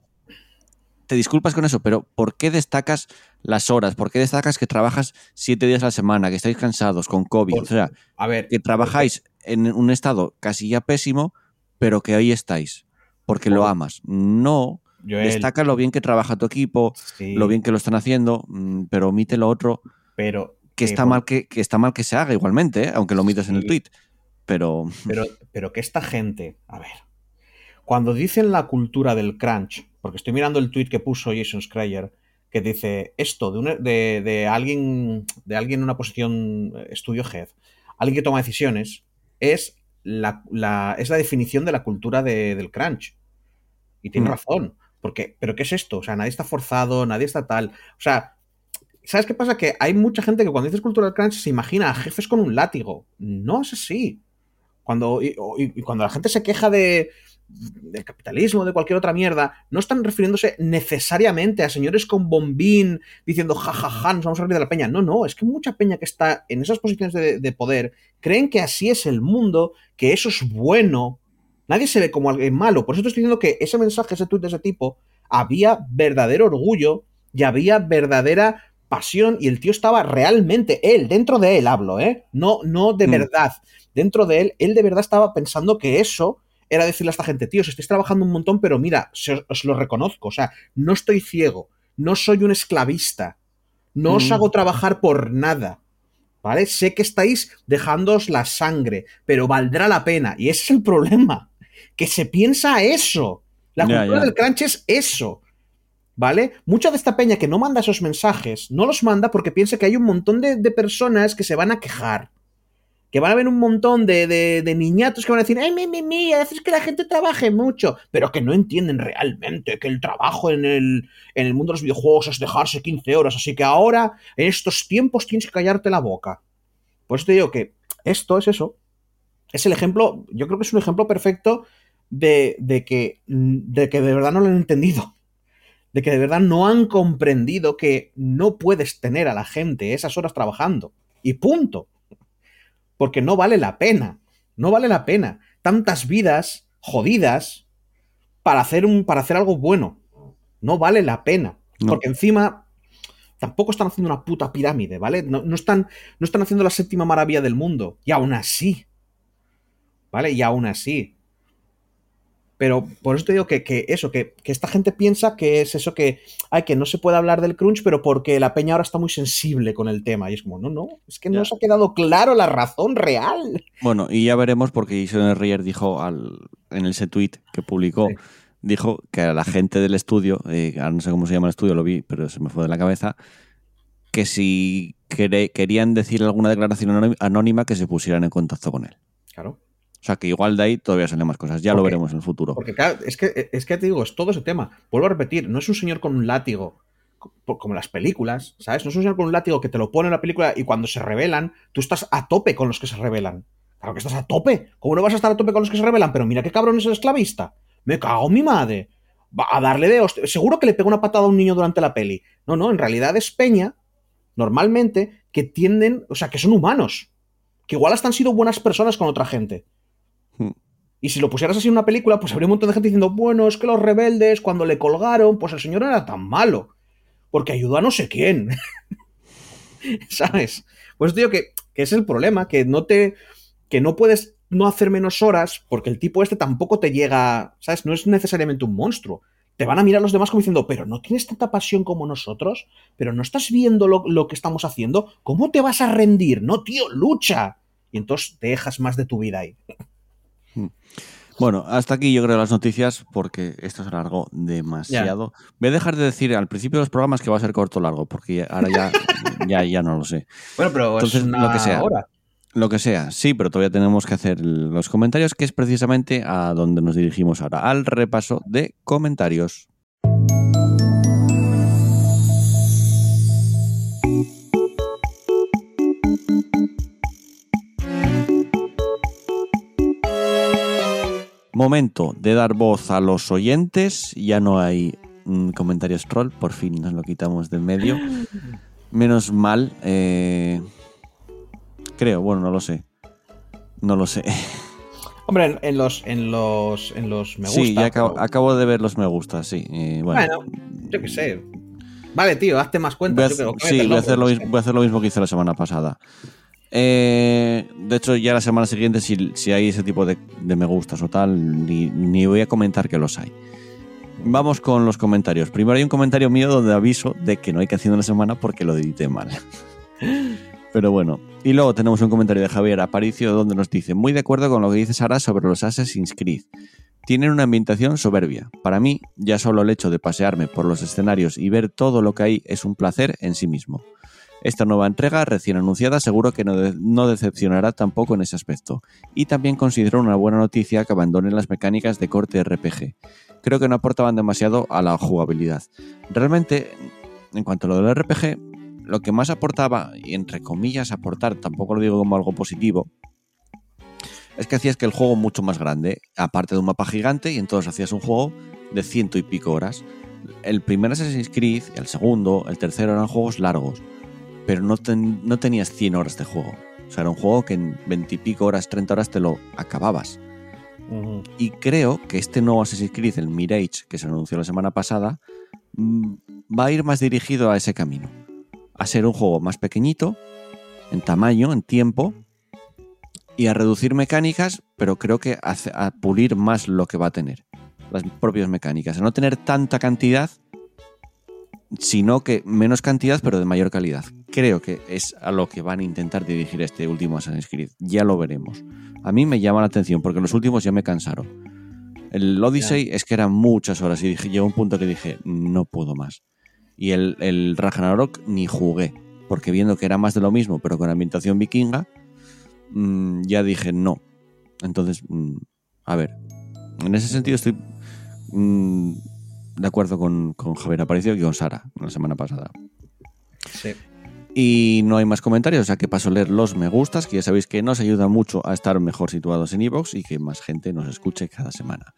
te disculpas con eso, pero ¿por qué destacas las horas? ¿Por qué destacas que trabajas siete días a la semana, que estáis cansados con COVID? Por- o sea, A ver, que trabajáis en un estado casi ya pésimo, pero que ahí estáis, porque lo amas. No, Joel, destaca lo bien que trabaja tu equipo, sí, lo bien que lo están haciendo, mm, pero omite lo otro, pero que está, mal que, que está mal que se haga igualmente, ¿eh? aunque lo omites en el Sí. tweet. Pero Pero, pero que esta gente, a ver, cuando dicen la cultura del crunch, porque estoy mirando el tweet que puso Jason Schreier, que dice esto de, un- de, de alguien de alguien en una posición eh, estudio head, alguien que toma decisiones, es la, la- es la definición de la cultura de- del crunch. Y tiene Mm. razón. Porque, ¿Pero qué es esto? O sea, nadie está forzado, nadie está tal. O sea, ¿sabes qué pasa? Que hay mucha gente que cuando dices cultura del crunch se imagina a jefes con un látigo. No es así. Cuando, y, cuando la gente se queja de, del capitalismo, de cualquier otra mierda, no están refiriéndose necesariamente a señores con bombín diciendo jajaja, nos vamos a reír de la peña. No, no, es que mucha peña que está en esas posiciones de, de poder creen que así es el mundo, que eso es bueno. Nadie se ve como alguien malo. Por eso estoy diciendo que ese mensaje, ese tuit de ese tipo, había verdadero orgullo y había verdadera pasión y el tío estaba realmente, él, dentro de él hablo, ¿eh? No, no de Mm. verdad. Dentro de él, él de verdad estaba pensando que eso era decirle a esta gente, tíos, estáis trabajando un montón, pero mira, se os, os lo reconozco, o sea, no estoy ciego, no soy un esclavista, no os Mm. hago trabajar por nada, ¿vale? Sé que estáis dejándoos la sangre, pero valdrá la pena, y ese es el problema, que se piensa eso. La cultura del crunch es eso. ¿Vale? Mucha de esta peña que no manda esos mensajes, no los manda porque piensa que hay un montón de, de personas que se van a quejar. Que van a haber un montón de, de- niñatos que van a decir, ay, mi, mi, mi, haces que la gente trabaje mucho, pero que no entienden realmente que el trabajo en el, en el mundo de los videojuegos es dejarse 15 horas, así que ahora, en estos tiempos, tienes que callarte la boca. Por eso te digo que esto es eso. Es el ejemplo, yo creo que es un ejemplo perfecto de, de que, de que de verdad no lo han entendido de que de verdad no han comprendido que no puedes tener a la gente esas horas trabajando. Y punto. Porque no vale la pena. No vale la pena. Tantas vidas jodidas para hacer, un, para hacer algo bueno. No vale la pena. No. Porque encima tampoco están haciendo una puta pirámide, ¿vale? No, no están, no están haciendo la séptima maravilla del mundo. Y aún así. ¿Vale? Y aún así. Pero por eso te digo que, que eso, que, que esta gente piensa que es eso que, ay, que no se puede hablar del crunch, pero porque la peña ahora está muy sensible con el tema. Y es como, no, no, es que no os ha quedado claro la razón real. bueno, y ya veremos porque Jason Schreier dijo al, en ese tweet que publicó, Sí. dijo que a la gente del estudio, eh, ahora no sé cómo se llama el estudio, lo vi, pero se me fue de la cabeza, que si querían decir alguna declaración anónima que se pusieran en contacto con él. Claro. O sea que igual de ahí todavía salen más cosas. Ya lo veremos en el futuro. Porque claro, es que, es que te digo, es todo ese tema. Vuelvo a repetir, no es un señor con un látigo, co- como las películas, ¿sabes? No es un señor con un látigo que te lo pone en la película y cuando se revelan, tú estás a tope con los que se revelan. Claro que estás a tope. ¿Cómo no vas a estar a tope con los que se revelan? Pero mira qué cabrón es el esclavista. Me cago en mi madre. Va a darle de hostia. Seguro que le pega una patada a un niño durante la peli. No, no, en realidad es peña, normalmente, que tienden, o sea, que son humanos. Que igual hasta han sido buenas personas con otra gente. Y si lo pusieras así en una película, pues habría un montón de gente diciendo, bueno, es que los rebeldes, cuando le colgaron, pues el señor era tan malo. Porque ayudó a no sé quién. ¿Sabes? Pues digo que, que es el problema, que no te. que no puedes no hacer menos horas, porque el tipo este tampoco te llega. ¿Sabes? No es necesariamente un monstruo. te van a mirar los demás como diciendo, pero no tienes tanta pasión como nosotros, pero no estás viendo lo, lo que estamos haciendo, ¿cómo te vas a rendir? No, tío, lucha. Y entonces te dejas más de tu vida ahí. Bueno, hasta aquí yo creo las noticias porque esto se alargó demasiado. Voy a dejar de decir al principio de los programas que va a ser corto o largo, porque ahora ya, ya, ya no lo sé. Bueno, pero Entonces, es una lo que sea. hora. Lo que sea, sí, pero todavía tenemos que hacer los comentarios, que es precisamente a donde nos dirigimos ahora, al repaso de comentarios. Momento de dar voz a los oyentes. Ya no hay mm, comentarios troll, por fin nos lo quitamos del medio. Menos mal. eh, creo, bueno, no lo sé. No lo sé. Hombre, en, en los, en los, en los me gusta. sí, ya acabo, pero- acabo de ver los me gusta, sí. eh, bueno, Bueno, yo qué sé. Vale, tío, hazte más Voy a cuentas. hacer- yo creo, sí, voy a, hacer lo no voy a hacer lo mismo que hice la semana pasada. Eh, de hecho, ya la semana siguiente, si, si hay ese tipo de, de me gustas o tal, ni, ni voy a comentar que los hay. Vamos con los comentarios. Primero hay un comentario mío donde aviso de que no hay canción de la semana porque lo edité mal. Pero bueno. Y luego tenemos un comentario de Javier Aparicio donde nos dice, muy de acuerdo con lo que dice Sara sobre los Assassin's Creed. Tienen una ambientación soberbia. Para mí, ya solo el hecho de pasearme por los escenarios y ver todo lo que hay es un placer en sí mismo. Esta nueva entrega, recién anunciada, seguro que no, de- no decepcionará tampoco en ese aspecto. Y también considero una buena noticia que abandonen las mecánicas de corte RPG. Creo que no aportaban demasiado a la jugabilidad. Realmente, en cuanto a lo del RPG, lo que más aportaba, y entre comillas aportar, tampoco lo digo como algo positivo, es que hacías que el juego mucho más grande, aparte de un mapa gigante, y entonces hacías un juego de ciento y pico horas. El primer Assassin's Creed, el segundo, el tercero eran juegos largos, pero no, ten- no tenías 100 horas de juego. O sea, era un juego que en 20 y pico horas, 30 horas te lo acababas. Y creo que este nuevo Assassin's Creed, el Mirage, que se anunció la semana pasada, mm, va a ir más dirigido a ese camino. A ser un juego más pequeñito, en tamaño, en tiempo, y a reducir mecánicas, pero creo que a, a pulir más lo que va a tener. Las propias mecánicas. A no tener tanta cantidad, sino que menos cantidad, pero de mayor calidad. Creo que es a lo que van a intentar dirigir este último Assassin's Creed. Ya lo veremos. A mí me llama la atención porque los últimos ya me cansaron. El Odyssey es que eran muchas horas y dije, llegó un punto que dije, no puedo más. Y el, el Ragnarok ni jugué, porque viendo que era más de lo mismo, pero con ambientación vikinga, mm, ya dije no. Entonces, mm, a ver, en ese sentido estoy mm, de acuerdo con, con Javier Aparicio y con Sara la semana pasada. Sí. Y no hay más comentarios, o sea que paso a leer los me gustas, que ya sabéis que nos ayuda mucho a estar mejor situados en iVoox y que más gente nos escuche cada semana.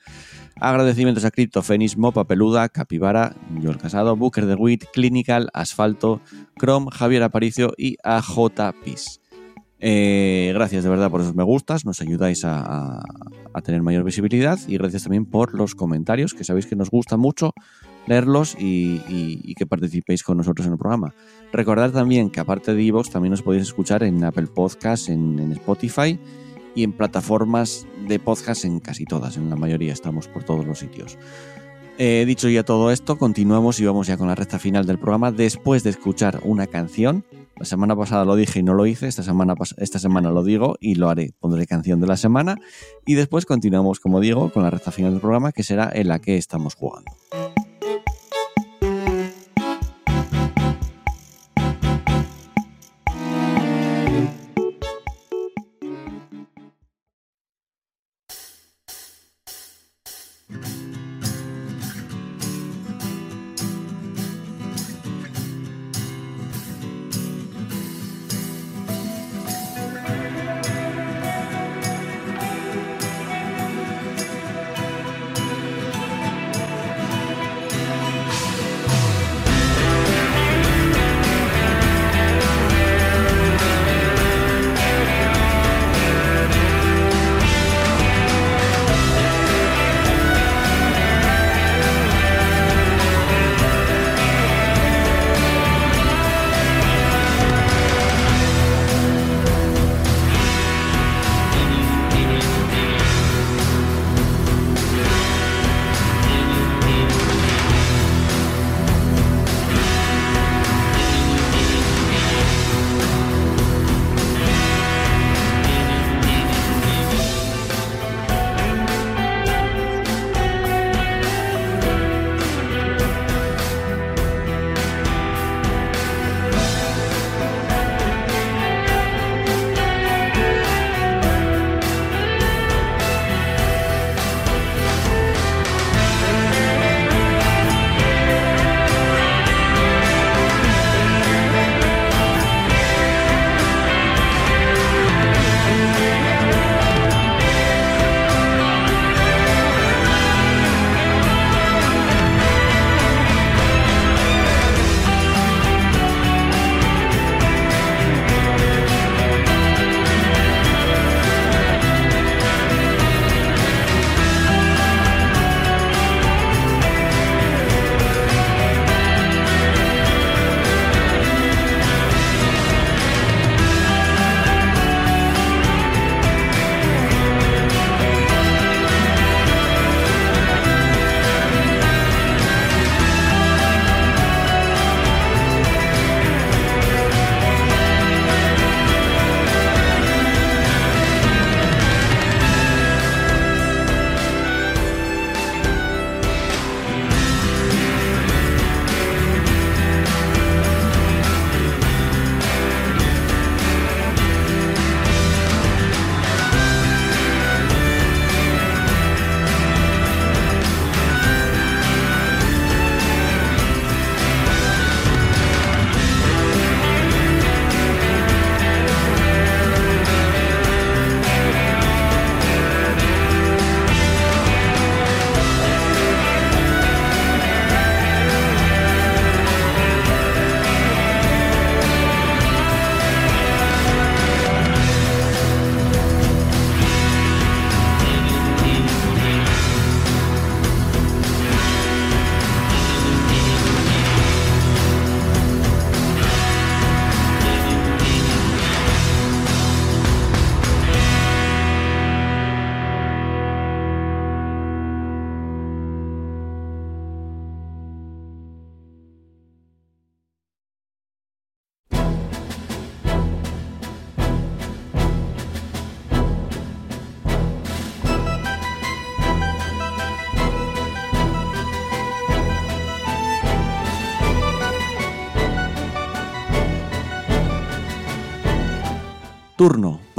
Agradecimientos a Crypto, Fénix, Mopa Peluda, Capibara, Joel Casado, Booker de Wit, Clinical, Asfalto, Chrome, Javier Aparicio y a JPis. Eh, gracias de verdad por esos me gustas, nos ayudáis a, a- a tener mayor visibilidad y gracias también por los comentarios, que sabéis que nos gusta mucho leerlos y, que participéis con nosotros en el programa. Recordad también que aparte de iVoox también nos podéis escuchar en Apple Podcasts, en, Spotify y en plataformas de podcast en casi todas, en la mayoría estamos por todos los sitios. Eh, dicho ya todo esto, continuamos y vamos ya con la recta final del programa después de escuchar una canción. La semana pasada lo dije y no lo hice, esta semana, esta semana lo digo y lo haré. Pondré canción de la semana y después continuamos, como digo, con la recta final del programa que será en la que estamos jugando.「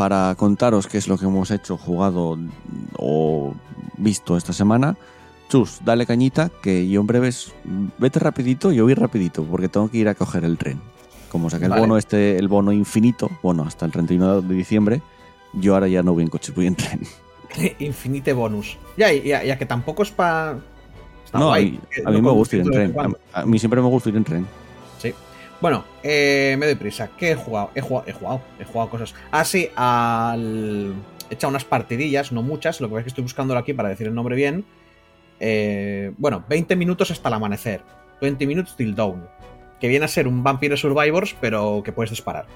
para contaros qué es lo que hemos hecho, jugado o visto esta semana. Chus, dale cañita, que yo en breves, vete rapidito, yo voy rapidito, porque tengo que ir a coger el tren. Como saqué el bono este, el bono infinito, bueno, hasta el 31 de diciembre, yo ahora ya no voy en coche, voy en tren. Infinite bonus. Ya, ya, ya que tampoco es para. no, a mí, a mí me gusta ir en tren. A, a mí siempre me gusta ir en tren. Bueno, eh, me doy prisa. ¿Qué he jugado? He jugado, he jugado, he jugado cosas. Ah, sí, al. He echado unas partidillas, no muchas. Lo que es que estoy buscándolo aquí para decir el nombre bien. Eh, bueno, 20 minutos hasta el amanecer. 20 minutes till dawn. Que viene a ser un Vampire Survivors, pero que puedes disparar.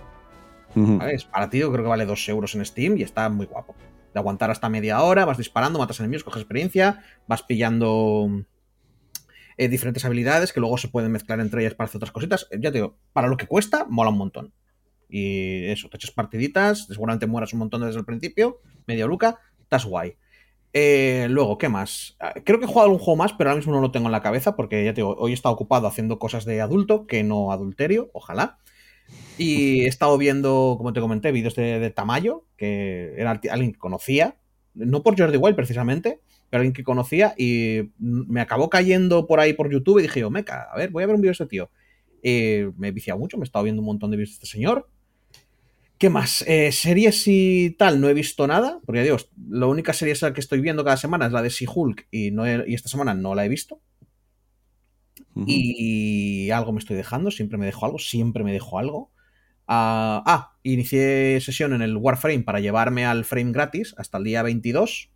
¿vale? Es baratillo, creo que vale 2 euros en Steam y está muy guapo. De aguantar hasta media hora, vas disparando, matas enemigos, coges experiencia, vas pillando eh, diferentes habilidades que luego se pueden mezclar entre ellas para hacer otras cositas. Eh, Ya te digo, para lo que cuesta, mola un montón. Y eso, te echas partiditas, seguramente mueras un montón desde el principio, medio luca, estás guay. Eh, luego, ¿qué más? Ah, Creo que he jugado algún juego más, pero ahora mismo no lo tengo en la cabeza porque ya te digo, hoy he estado ocupado haciendo cosas de adulto, que no adulterio, ojalá. Y he estado viendo, como te comenté, vídeos de, de Tamayo, que era alguien que conocía, no por Jordi Wild precisamente, alguien que conocía y me acabó cayendo por ahí por YouTube y dije yo, meca, a ver, voy a ver un vídeo de este tío. Eh, me he viciado mucho, me he estado viendo un montón de vídeos de este señor. ¿Qué más? Eh, series y tal, no he visto nada, porque digo, la única serie esa que estoy viendo cada semana es la de She-Hulk y, no he- y esta semana no la he visto. Y algo me estoy dejando, siempre me dejo algo, siempre me dejo algo. Ah, ah, inicié sesión en el Warframe para llevarme al frame gratis hasta el día 22.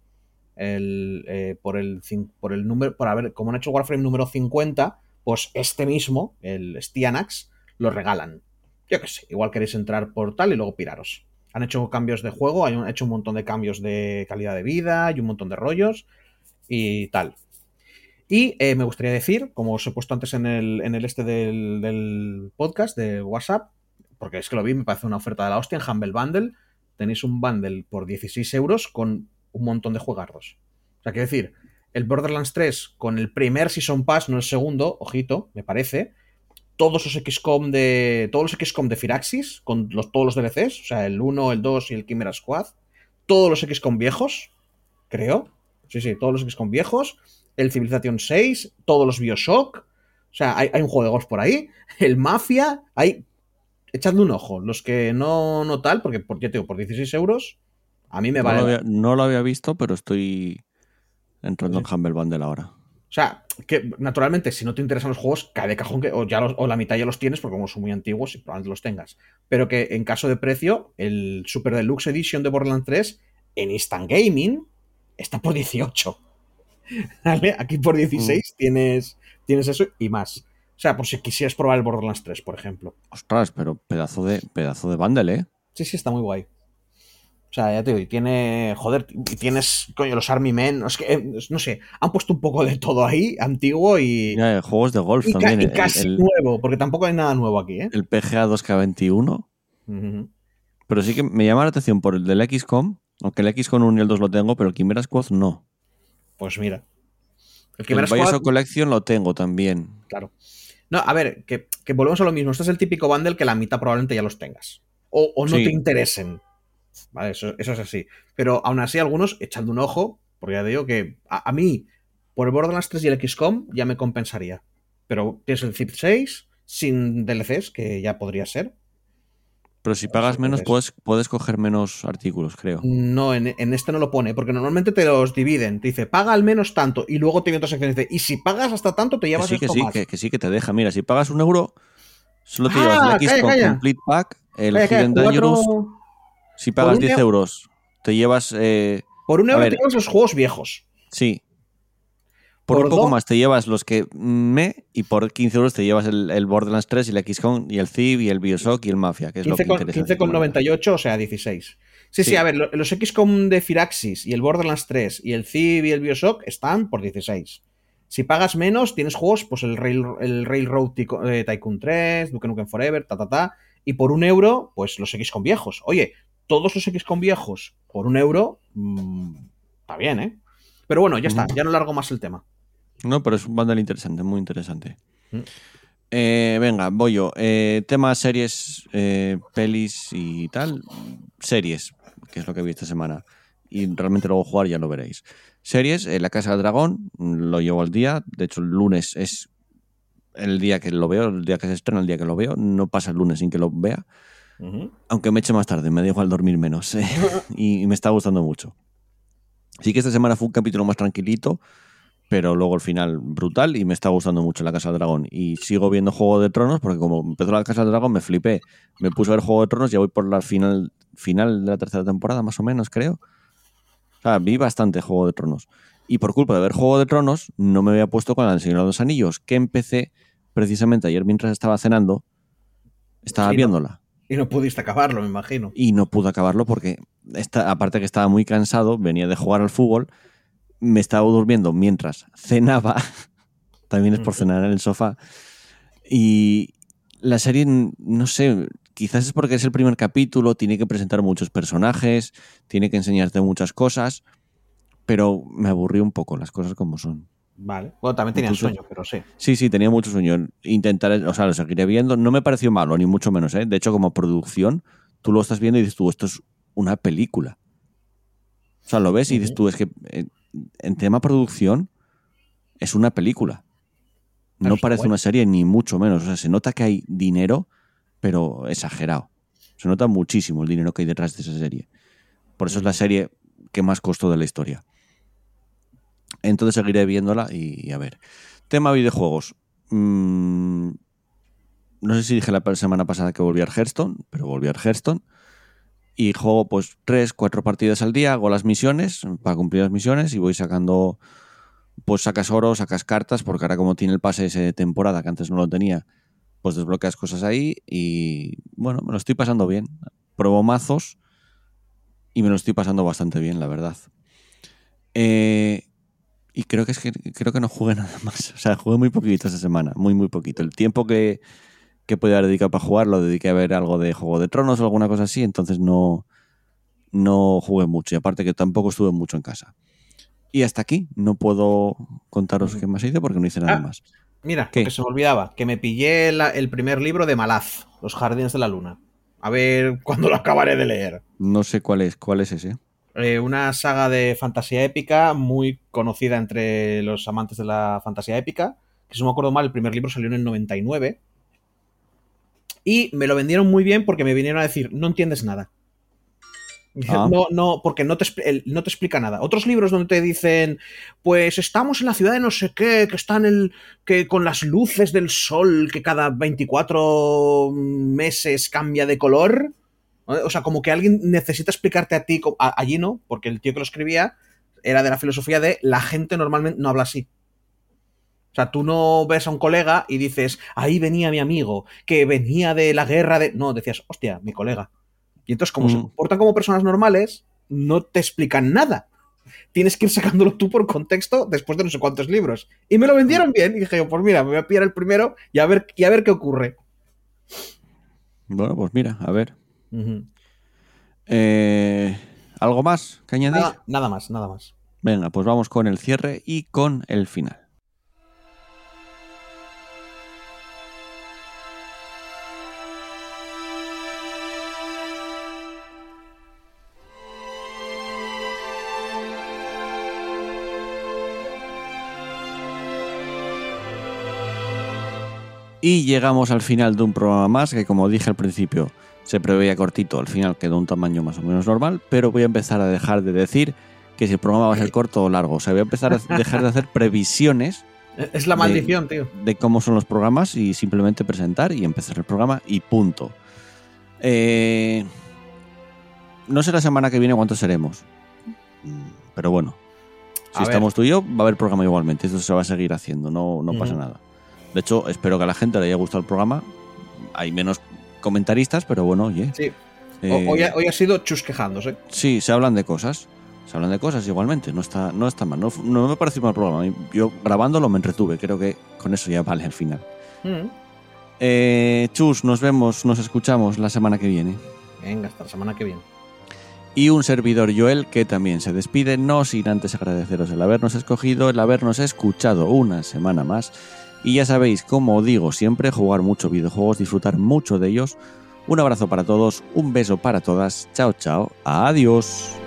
El, eh, por, el, por el número, por haber, como han hecho Warframe número 50, pues este mismo, el Stianax, lo regalan. Yo qué sé, igual queréis entrar por tal y luego piraros. Han hecho cambios de juego, han hecho un montón de cambios de calidad de vida y un montón de rollos y tal. Y eh, me gustaría decir, como os he puesto antes en el, en el este del, del podcast de WhatsApp, porque es que lo vi, me parece una oferta de la hostia en Humble Bundle. Tenéis un bundle por 16 euros con un montón de juegardos. O sea, quiero decir, el Borderlands 3 con el primer Season Pass, no el segundo, ojito, me parece. Todos los XCOM de. Todos los XCOM de Firaxis, con los, todos los DLCs, o sea, el 1, el 2 y el Chimera Squad. Todos los XCOM viejos, creo. Sí, sí, todos los XCOM viejos. El Civilization 6, todos los Bioshock. O sea, hay, un juego de golf por ahí. El Mafia, hay. Echadle un ojo. Los que no, no tal, porque por, ya te digo, por 16 euros, a mí me no, vale. lo había, no lo había visto, pero estoy entrando Sí. en Humble Bundle ahora. O sea, que naturalmente, si no te interesan los juegos, cae de cajón que o, ya los- o la mitad ya los tienes, porque como son muy antiguos y probablemente los tengas. Pero que en caso de precio, el Super Deluxe Edition de Borderlands 3 en Instant Gaming está por 18. ¿Vale? Aquí por 16 tienes, tienes eso y más. O sea, por si quisieras probar el Borderlands 3, por ejemplo. Ostras, pero pedazo de, pedazo de bundle, ¿eh? Sí, sí, está muy guay. O sea, ya te digo, y tiene. Joder, y tienes, coño, los Army Men. Es que, eh, no sé, han puesto un poco de todo ahí, antiguo y. Ya, eh, juegos de golf y, ca- también. y el- casi el, nuevo, porque tampoco hay nada nuevo aquí, ¿eh? el PGA 2K21. Ujú. Pero sí que me llama la atención por el del XCOM, aunque el XCOM 1 y el 2 lo tengo, pero el Chimera Squad no. Pues mira. El El Chimera Squad, Collection lo tengo también. claro. No, a ver, que, que volvemos a lo mismo. Este es el típico bundle que la mitad probablemente ya los tengas. O, o no Sí. te interesen. Vale, eso, eso es así. Pero aún así, algunos, echando un ojo, porque ya digo que a, a mí, por el Borderlands 3 y el XCOM, ya me compensaría. Pero tienes el Zip 6 sin DLCs, que ya podría ser. Pero si pagas menos, es. puedes, puedes coger menos artículos, creo. No, en, en este no lo pone, porque normalmente te los dividen. Te dice, paga al menos tanto, y luego te viene otra sección y dice, y si pagas hasta tanto, te Que llevas que sí, más. que, que sí, que te deja. Mira, si pagas un euro, solo te Ah, llevas el calla. Complete Pack, el Calla, calla, Hidden cuatro- Dangerous. Si pagas un 10 euro- euros, te llevas. eh, Por un euro ver. te llevas los juegos viejos. sí. Por, Por un poco dos- más te llevas los que me y por 15 euros te llevas el, el Borderlands 3 y el XCOM y el Civ y el Bioshock y el Mafia, que es lo que 15 con, interesa. 15 con 98, o sea, 16. Sí, sí, Sí. a ver, lo- los XCOM de Firaxis y el Borderlands 3 y el Civ y el Bioshock están por 16. Si pagas menos, tienes juegos, pues el, Rail, el Railroad Tico- eh, Tycoon 3, Duke Nukem Forever, ta, ta, ta. Y por un euro, pues los XCOM viejos. Oye, todos los XCOM viejos por un euro, mm, está bien, ¿eh? Pero bueno, ya está, ya no largo más el tema. No, pero es un bundle interesante, muy interesante. Mm. Eh, venga, voy yo. Eh, tema series, eh, pelis y tal. Series, que es lo que vi esta semana. Y realmente luego jugar ya lo veréis. Series, La Casa del Dragón, lo llevo al día. De hecho, el lunes es el día que lo veo, el día que se estrena, el día que lo veo. No pasa el lunes sin que lo vea. Aunque me eche más tarde, me da igual dormir menos. eh, y, y me está gustando mucho. Sí que esta semana fue un capítulo más tranquilito, pero luego el final brutal y me está gustando mucho La Casa del Dragón. Y sigo viendo Juego de Tronos porque como empezó La Casa del Dragón me flipé. Me puse a ver Juego de Tronos, ya voy por la final, final de la tercera temporada, más o menos, creo. O sea, vi bastante Juego de Tronos. Y por culpa de ver Juego de Tronos, no me había puesto con El Señor de los Anillos, que empecé precisamente ayer mientras estaba cenando, estaba viéndola Y no pudiste acabarlo, me imagino. y no pude acabarlo porque, esta, aparte que estaba muy cansado, venía de jugar al fútbol, me estaba durmiendo mientras cenaba, también es por cenar en el sofá, y la serie, no sé, quizás es porque es el primer capítulo, tiene que presentar muchos personajes, tiene que enseñarte muchas cosas, pero me aburrió un poco las cosas como son. Vale. Bueno, también tenía Incluso- sueño, pero sí. Sí, sí, tenía mucho sueño. Intentaré, o sea, lo seguiré viendo. No me pareció malo, ni mucho menos, ¿eh? De hecho, como producción, tú lo estás viendo y dices tú, esto es una película. O sea, lo ves y dices tú, es que eh, en tema producción es una película. No parece una serie ni mucho menos. O sea, se nota que hay dinero, pero exagerado. Se nota muchísimo el dinero que hay detrás de esa serie. Por eso es la serie que más costó de la historia. Entonces seguiré viéndola y, a ver. Tema videojuegos. Mm, no sé si dije la semana pasada que volví al Hearthstone, pero volví al Hearthstone. Y juego pues tres, cuatro partidas al día, hago las misiones para cumplir las misiones y voy sacando, pues sacas oro, sacas cartas, porque ahora como tiene el pase ese de temporada que antes no lo tenía, pues desbloqueas cosas ahí y bueno, me lo estoy pasando bien. Pruebo mazos y me lo estoy pasando bastante bien, la verdad. Eh, y creo que es que creo que no jugué nada más. O sea, jugué muy poquito esta semana, muy muy poquito. El tiempo que, que podía haber dedicado para jugar lo dediqué a ver algo de Juego de Tronos o alguna cosa así, entonces no, no jugué mucho. Y aparte que tampoco estuve mucho en casa. Y hasta aquí, no puedo contaros qué más hice porque no hice nada Ah. más. Mira, ¿Qué? que se me olvidaba, que me pillé la- el primer libro de Malaz, Los Jardines de la Luna. A ver cuándo lo acabaré de leer. No sé cuál es, cuál es ese. Eh, una saga de fantasía épica muy conocida entre los amantes de la fantasía épica. Que si no me acuerdo mal, el primer libro salió en el 99. Y me lo vendieron muy bien porque me vinieron a decir, no entiendes nada. Ah. No, no, porque no te, no te explica nada. Otros libros donde te dicen, pues estamos en la ciudad de no sé qué, que están el, que con las luces del sol, que cada 24 meses cambia de color. ¿No? O sea, como que alguien necesita explicarte a ti, a- allí no, porque el tío que lo escribía era de la filosofía de la gente normalmente no habla así. O sea, tú no ves a un colega y dices, ahí venía mi amigo, que venía de la guerra de... No, decías, hostia, mi colega. Y entonces, como se Mm. comportan como personas normales, no te explican nada. Tienes que ir sacándolo tú por contexto después de no sé cuántos libros. Y me lo vendieron bien. Y dije, yo, pues mira, me voy a pillar el primero y a ver, y a ver qué ocurre. Bueno, pues mira, a ver. Eh, ¿Algo más que añadir? nada, nada más, nada más. Venga, pues vamos con el cierre y con el final. Y llegamos al final de un programa más que, como dije al principio, se preveía cortito. Al final quedó un tamaño más o menos normal, pero voy a empezar a dejar de decir que si el programa va a ser corto o largo. O sea, voy a empezar a dejar de hacer previsiones Es la De- maldición, tío. de cómo son los programas y simplemente presentar y empezar el programa y punto. Eh, no sé la semana que viene cuántos seremos. Mm, Pero bueno, si A ver. estamos tú y yo, va a haber programa igualmente. Esto se va a seguir haciendo, no, no pasa nada. De hecho, espero que a la gente le haya gustado el programa. Hay menos comentaristas, pero bueno, oye. Sí. eh, hoy, ha, hoy ha sido chus quejándose. Sí, se hablan de cosas. Se hablan de cosas igualmente. No está, no está mal. No, no me parece un mal programa. Yo grabándolo me entretuve. Creo que con eso ya vale al final. Mm. Eh, Chus, nos vemos, nos escuchamos la semana que viene. Venga, hasta la semana que viene. Y un servidor Joel que también se despide, no sin antes agradeceros el habernos escogido, el habernos escuchado una semana más Y ya sabéis, como digo siempre, jugar muchos videojuegos, disfrutar mucho de ellos. Un abrazo para todos, un beso para todas, chao chao, adiós.